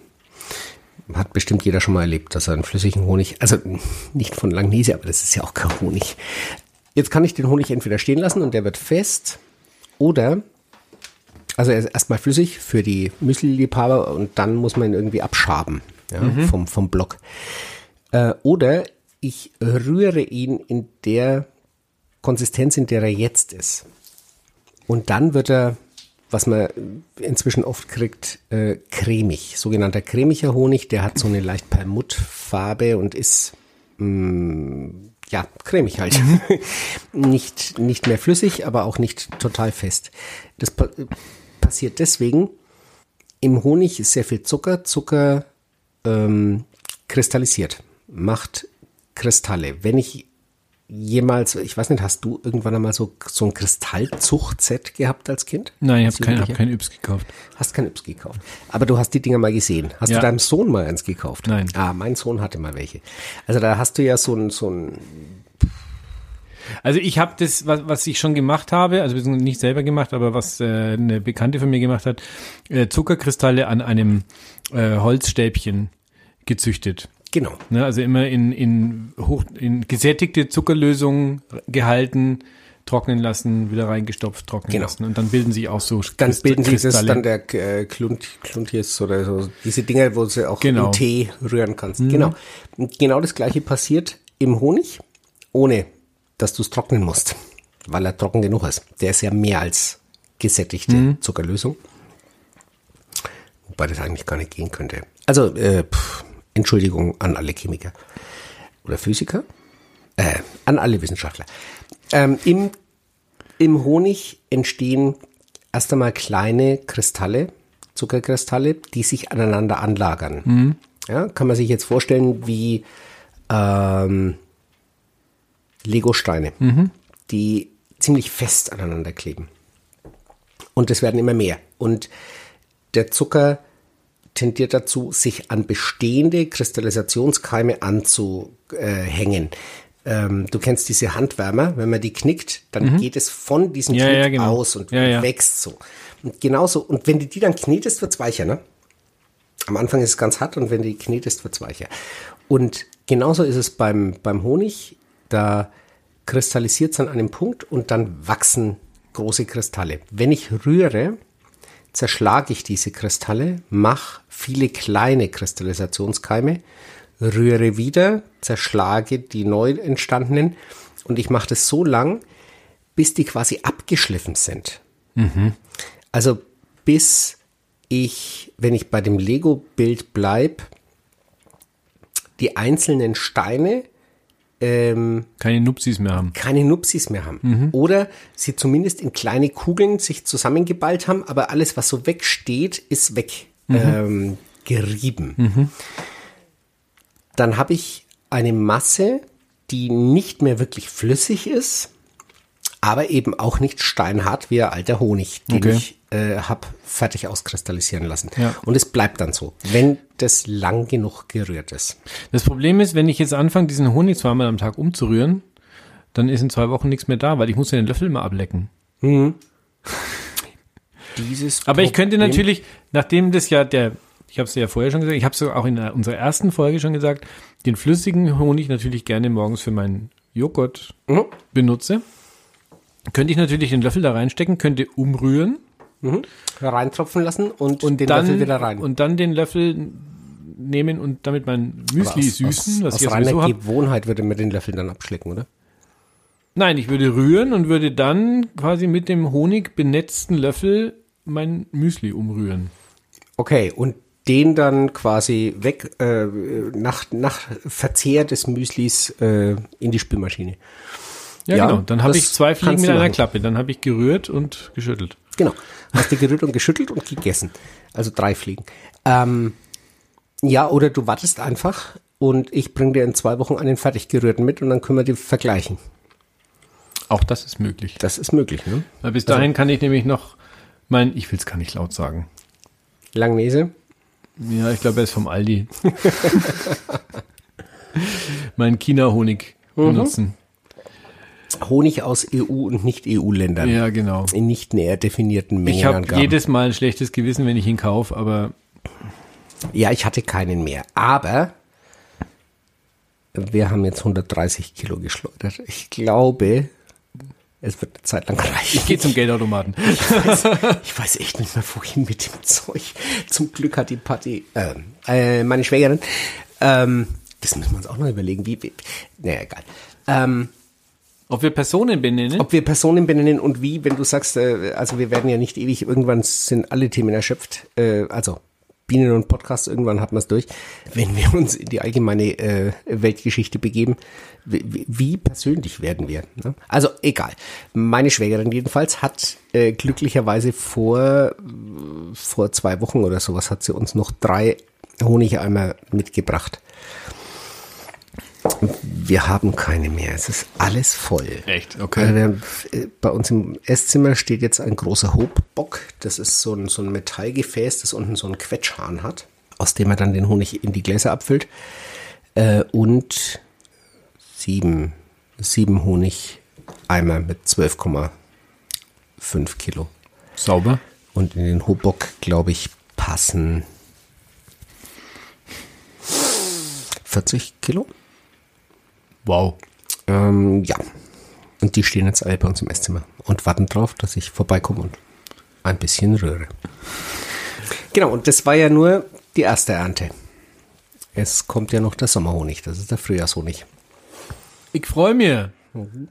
Speaker 2: Hat bestimmt jeder schon mal erlebt, dass er einen flüssigen Honig, also nicht von Langnese, aber das ist ja auch kein Honig, Jetzt kann ich den Honig entweder stehen lassen und der wird fest oder, also er ist erstmal flüssig für die Müsli-Liebhaber und dann muss man ihn irgendwie abschaben ja, mhm. vom, vom Block. Äh, oder ich rühre ihn in der Konsistenz, in der er jetzt ist. Und dann wird er, was man inzwischen oft kriegt, äh, cremig. Sogenannter cremiger Honig, der hat so eine leicht Perlmuttfarbe und ist mh, mm, ja, cremig halt. <laughs> Nicht, nicht mehr flüssig, aber auch nicht total fest. Das pa passiert deswegen, im Honig ist sehr viel Zucker. Zucker ähm, kristallisiert, macht Kristalle. Wenn ich jemals, ich weiß nicht, hast du irgendwann einmal so, so ein Kristallzucht-Set gehabt als Kind?
Speaker 1: Nein, ich habe kein, hab kein Yps gekauft.
Speaker 2: Hast kein Yps gekauft. Aber du hast die Dinger mal gesehen. Hast ja. du deinem Sohn mal eins gekauft?
Speaker 1: Nein.
Speaker 2: Ah, mein Sohn hatte mal welche. Also da hast du ja so ein, so ein
Speaker 1: also ich habe das, was, was ich schon gemacht habe, also nicht selber gemacht, aber was äh, eine Bekannte von mir gemacht hat, äh, Zuckerkristalle an einem äh, Holzstäbchen gezüchtet.
Speaker 2: Genau.
Speaker 1: Ne, also immer in, in, hoch, in gesättigte Zuckerlösungen gehalten, trocknen lassen, wieder reingestopft, trocknen genau. lassen. Und dann bilden sich auch so
Speaker 2: Dann Christ bilden sich das dann der äh, Klunt, Klunties oder so. Diese Dinger, wo du auch genau. in Tee rühren kannst. Mhm. Genau. Und genau das gleiche passiert im Honig, ohne dass du es trocknen musst, weil er trocken genug ist. Der ist ja mehr als gesättigte mhm. Zuckerlösung. Wobei das eigentlich gar nicht gehen könnte. Also, äh, pff, Entschuldigung an alle Chemiker oder Physiker, äh, an alle Wissenschaftler. Ähm, im, Im Honig entstehen erst einmal kleine Kristalle, Zuckerkristalle, die sich aneinander anlagern. Mhm. Ja, kann man sich jetzt vorstellen wie ähm, Lego-Steine, mhm. die ziemlich fest aneinander kleben. Und es werden immer mehr. Und der Zucker tendiert dazu, sich an bestehende Kristallisationskeime anzuhängen. Ähm, du kennst diese Handwärmer, wenn man die knickt, dann mhm. geht es von diesem
Speaker 1: ja,
Speaker 2: Knick
Speaker 1: ja, genau.
Speaker 2: aus und
Speaker 1: ja,
Speaker 2: wächst so. Und genauso, und wenn du die dann knetest, wird es weicher, ne? Am Anfang ist es ganz hart und wenn du die knetest, wird es weicher. Und genauso ist es beim, beim Honig, da kristallisiert es an einem Punkt und dann wachsen große Kristalle. Wenn ich rühre, zerschlage ich diese Kristalle, mache viele kleine Kristallisationskeime, rühre wieder, zerschlage die neu entstandenen und ich mache das so lang, bis die quasi abgeschliffen sind. Mhm. Also bis ich, wenn ich bei dem Lego-Bild bleibe, die einzelnen Steine ähm,
Speaker 1: keine Nupsis mehr haben.
Speaker 2: Keine Nupsis mehr haben. Mhm. Oder sie zumindest in kleine Kugeln sich zusammengeballt haben, aber alles, was so wegsteht, ist weggerieben. Mhm. Ähm, mhm. Dann habe ich eine Masse, die nicht mehr wirklich flüssig ist, aber eben auch nicht steinhart wie alter Honig, den okay. ich äh, habe fertig auskristallisieren lassen. Ja. Und es bleibt dann so, wenn das lang genug gerührt ist.
Speaker 1: Das Problem ist, wenn ich jetzt anfange, diesen Honig zweimal am Tag umzurühren, dann ist in zwei Wochen nichts mehr da, weil ich muss ja den Löffel mal ablecken. Mhm. <laughs> Dieses Aber ich könnte natürlich, nachdem das ja der, ich habe es ja vorher schon gesagt, ich habe es auch in unserer ersten Folge schon gesagt, den flüssigen Honig natürlich gerne morgens für meinen Joghurt mhm. benutze. Könnte ich natürlich den Löffel da reinstecken, könnte umrühren.
Speaker 2: Mhm. Reintropfen lassen und,
Speaker 1: und den dann, Löffel wieder rein. Und dann den Löffel nehmen und damit mein Müsli aus, süßen.
Speaker 2: Aus, was aus ich reiner Gewohnheit würde man den Löffel dann abschlecken, oder?
Speaker 1: Nein, ich würde rühren und würde dann quasi mit dem Honig benetzten Löffel mein Müsli umrühren.
Speaker 2: Okay, und den dann quasi weg äh, nach, nach Verzehr des Müslis äh, in die Spülmaschine.
Speaker 1: Ja, ja genau. Dann habe ich zwei Fliegen mit einer machen. Klappe. Dann habe ich gerührt und geschüttelt.
Speaker 2: Genau. Hast du gerührt und geschüttelt und gegessen. Also drei Fliegen. Ähm, ja, oder du wartest einfach und ich bringe dir in zwei Wochen einen fertig gerührten mit und dann können wir die vergleichen.
Speaker 1: Auch das ist möglich.
Speaker 2: Das ist möglich, ne?
Speaker 1: Weil bis dahin also, kann ich nämlich noch mein, ich will es gar nicht laut sagen.
Speaker 2: Langnese?
Speaker 1: Ja, ich glaube, er ist vom Aldi. <laughs> mein China-Honig mhm. benutzen.
Speaker 2: Honig aus EU und Nicht-EU-Ländern.
Speaker 1: Ja, genau.
Speaker 2: In nicht näher definierten Mengen.
Speaker 1: Ich habe jedes Mal ein schlechtes Gewissen, wenn ich ihn kaufe, aber.
Speaker 2: Ja, ich hatte keinen mehr. Aber wir haben jetzt 130 Kilo geschleudert. Ich glaube, es wird eine Zeit lang reichen.
Speaker 1: Ich gehe zum Geldautomaten. <laughs>
Speaker 2: Ich weiß, ich weiß, echt nicht mehr, wohin mit dem Zeug. Zum Glück hat die Party, äh, äh, meine Schwägerin, ähm, das müssen wir uns auch noch überlegen, wie, wie naja, egal. Ähm,
Speaker 1: ob wir Personen benennen?
Speaker 2: Ob wir Personen benennen und wie, wenn du sagst, äh, also wir werden ja nicht ewig, irgendwann sind alle Themen erschöpft, äh, also Bienen und Podcast, irgendwann hat man es durch. Wenn wir uns in die allgemeine äh, Weltgeschichte begeben, wie, wie persönlich werden wir? Ne? Also egal. Meine Schwägerin jedenfalls hat äh, glücklicherweise vor, vor zwei Wochen oder sowas hat sie uns noch drei Honigeimer mitgebracht. Wir haben keine mehr. Es ist alles voll.
Speaker 1: Echt? Okay.
Speaker 2: Äh, bei uns im Esszimmer steht jetzt ein großer Hobbock. Das ist so ein, so ein Metallgefäß, das unten so einen Quetschhahn hat, aus dem er dann den Honig in die Gläser abfüllt. Äh, und sieben, sieben Honigeimer mit 12,5 Kilo.
Speaker 1: Sauber.
Speaker 2: Und in den Hobbock, glaube ich, passen 40 Kilo.
Speaker 1: Wow.
Speaker 2: Ähm, ja. Und die stehen jetzt alle bei uns im Esszimmer und warten drauf, dass ich vorbeikomme und ein bisschen rühre. Genau, und das war ja nur die erste Ernte. Es kommt ja noch der Sommerhonig, das ist der Frühjahrshonig.
Speaker 1: Ich freue mich.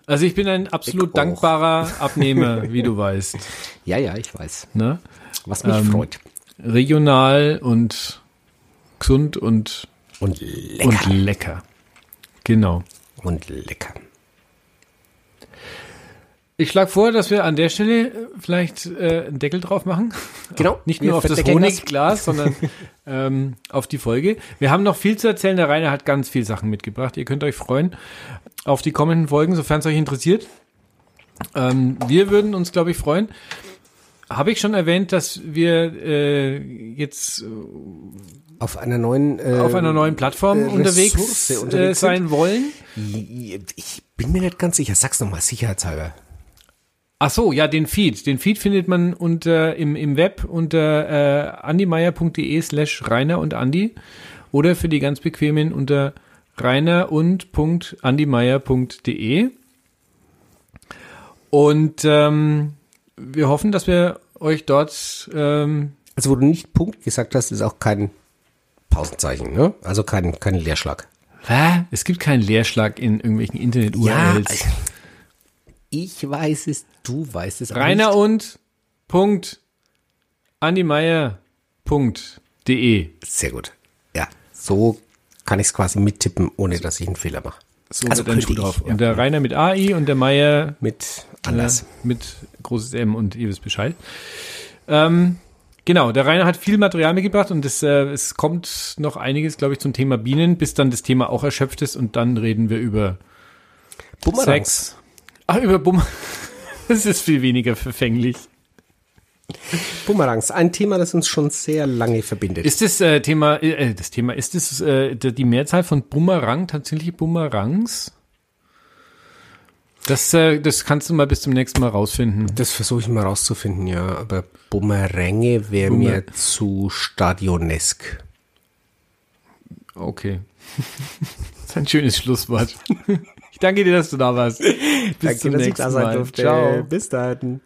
Speaker 1: Also ich bin ein absolut ich dankbarer auch. Abnehmer, wie du weißt. <laughs>
Speaker 2: Ja, ja, ich weiß.
Speaker 1: Ne?
Speaker 2: Was mich ähm, freut.
Speaker 1: Regional und gesund und
Speaker 2: Und lecker.
Speaker 1: Und lecker. Genau.
Speaker 2: Und lecker.
Speaker 1: Ich schlage vor, dass wir an der Stelle äh, vielleicht äh, einen Deckel drauf machen. <laughs>
Speaker 2: Genau.
Speaker 1: Nicht nur auf das. Honigglas, sondern <laughs> ähm, auf die Folge. Wir haben noch viel zu erzählen. Der Rainer hat ganz viel Sachen mitgebracht. Ihr könnt euch freuen auf die kommenden Folgen, sofern es euch interessiert. Ähm, wir würden uns, glaube ich, freuen. Habe ich schon erwähnt, dass wir äh, jetzt
Speaker 2: Auf einer neuen, äh,
Speaker 1: auf einer neuen Plattform
Speaker 2: äh,
Speaker 1: unterwegs,
Speaker 2: Ressource
Speaker 1: äh,
Speaker 2: unterwegs sind?
Speaker 1: sein wollen?
Speaker 2: Ich bin mir nicht ganz sicher. Sag's nochmal, sicherheitshalber.
Speaker 1: Ach so, ja, den Feed. Den Feed findet man unter im, im Web unter äh, andimeier.de slash Rainer und Andi oder für die ganz bequemen unter rainer und andimeier.de. Und ähm, wir hoffen, dass wir euch dort ähm,
Speaker 2: Also, wo du nicht Punkt gesagt hast, ist auch kein Pausenzeichen, ne? Also kein, kein Leerschlag.
Speaker 1: Hä? Es gibt keinen Leerschlag in irgendwelchen Internet-URLs.
Speaker 2: ich weiß es, du weißt es.
Speaker 1: Rainer
Speaker 2: nicht.
Speaker 1: und Punkt andimeier.de.
Speaker 2: Sehr gut. Ja, so kann ich es quasi mittippen, ohne dass ich einen Fehler mache.
Speaker 1: So
Speaker 2: Also
Speaker 1: wird ein Schuh drauf.
Speaker 2: ja.
Speaker 1: Und der Rainer mit AI und der Meier
Speaker 2: Mit Anlass.
Speaker 1: äh, mit großes M und ihr wisst Bescheid. Ähm, genau, der Rainer hat viel Material mitgebracht und es, äh, es kommt noch einiges, glaube ich, zum Thema Bienen, bis dann das Thema auch erschöpft ist und dann reden wir über
Speaker 2: Bumerangs.
Speaker 1: Sex. Ach, über Bumm. <laughs> Das ist viel weniger verfänglich.
Speaker 2: Bumerangs, ein Thema, das uns schon sehr lange verbindet.
Speaker 1: Ist das äh, Thema, äh, das Thema, ist das äh, die Mehrzahl von Bumerang tatsächlich Bumerangs? Das, äh, das kannst du mal bis zum nächsten Mal rausfinden.
Speaker 2: das versuche ich mal rauszufinden, ja. Aber Bumeränge wäre
Speaker 1: Bumer-
Speaker 2: mir zu stadionesk.
Speaker 1: Okay. <laughs> das ist ein schönes Schlusswort. <laughs> Ich danke dir, dass du da warst. Bis zum nächsten Mal. Ciao.
Speaker 2: Bis dann.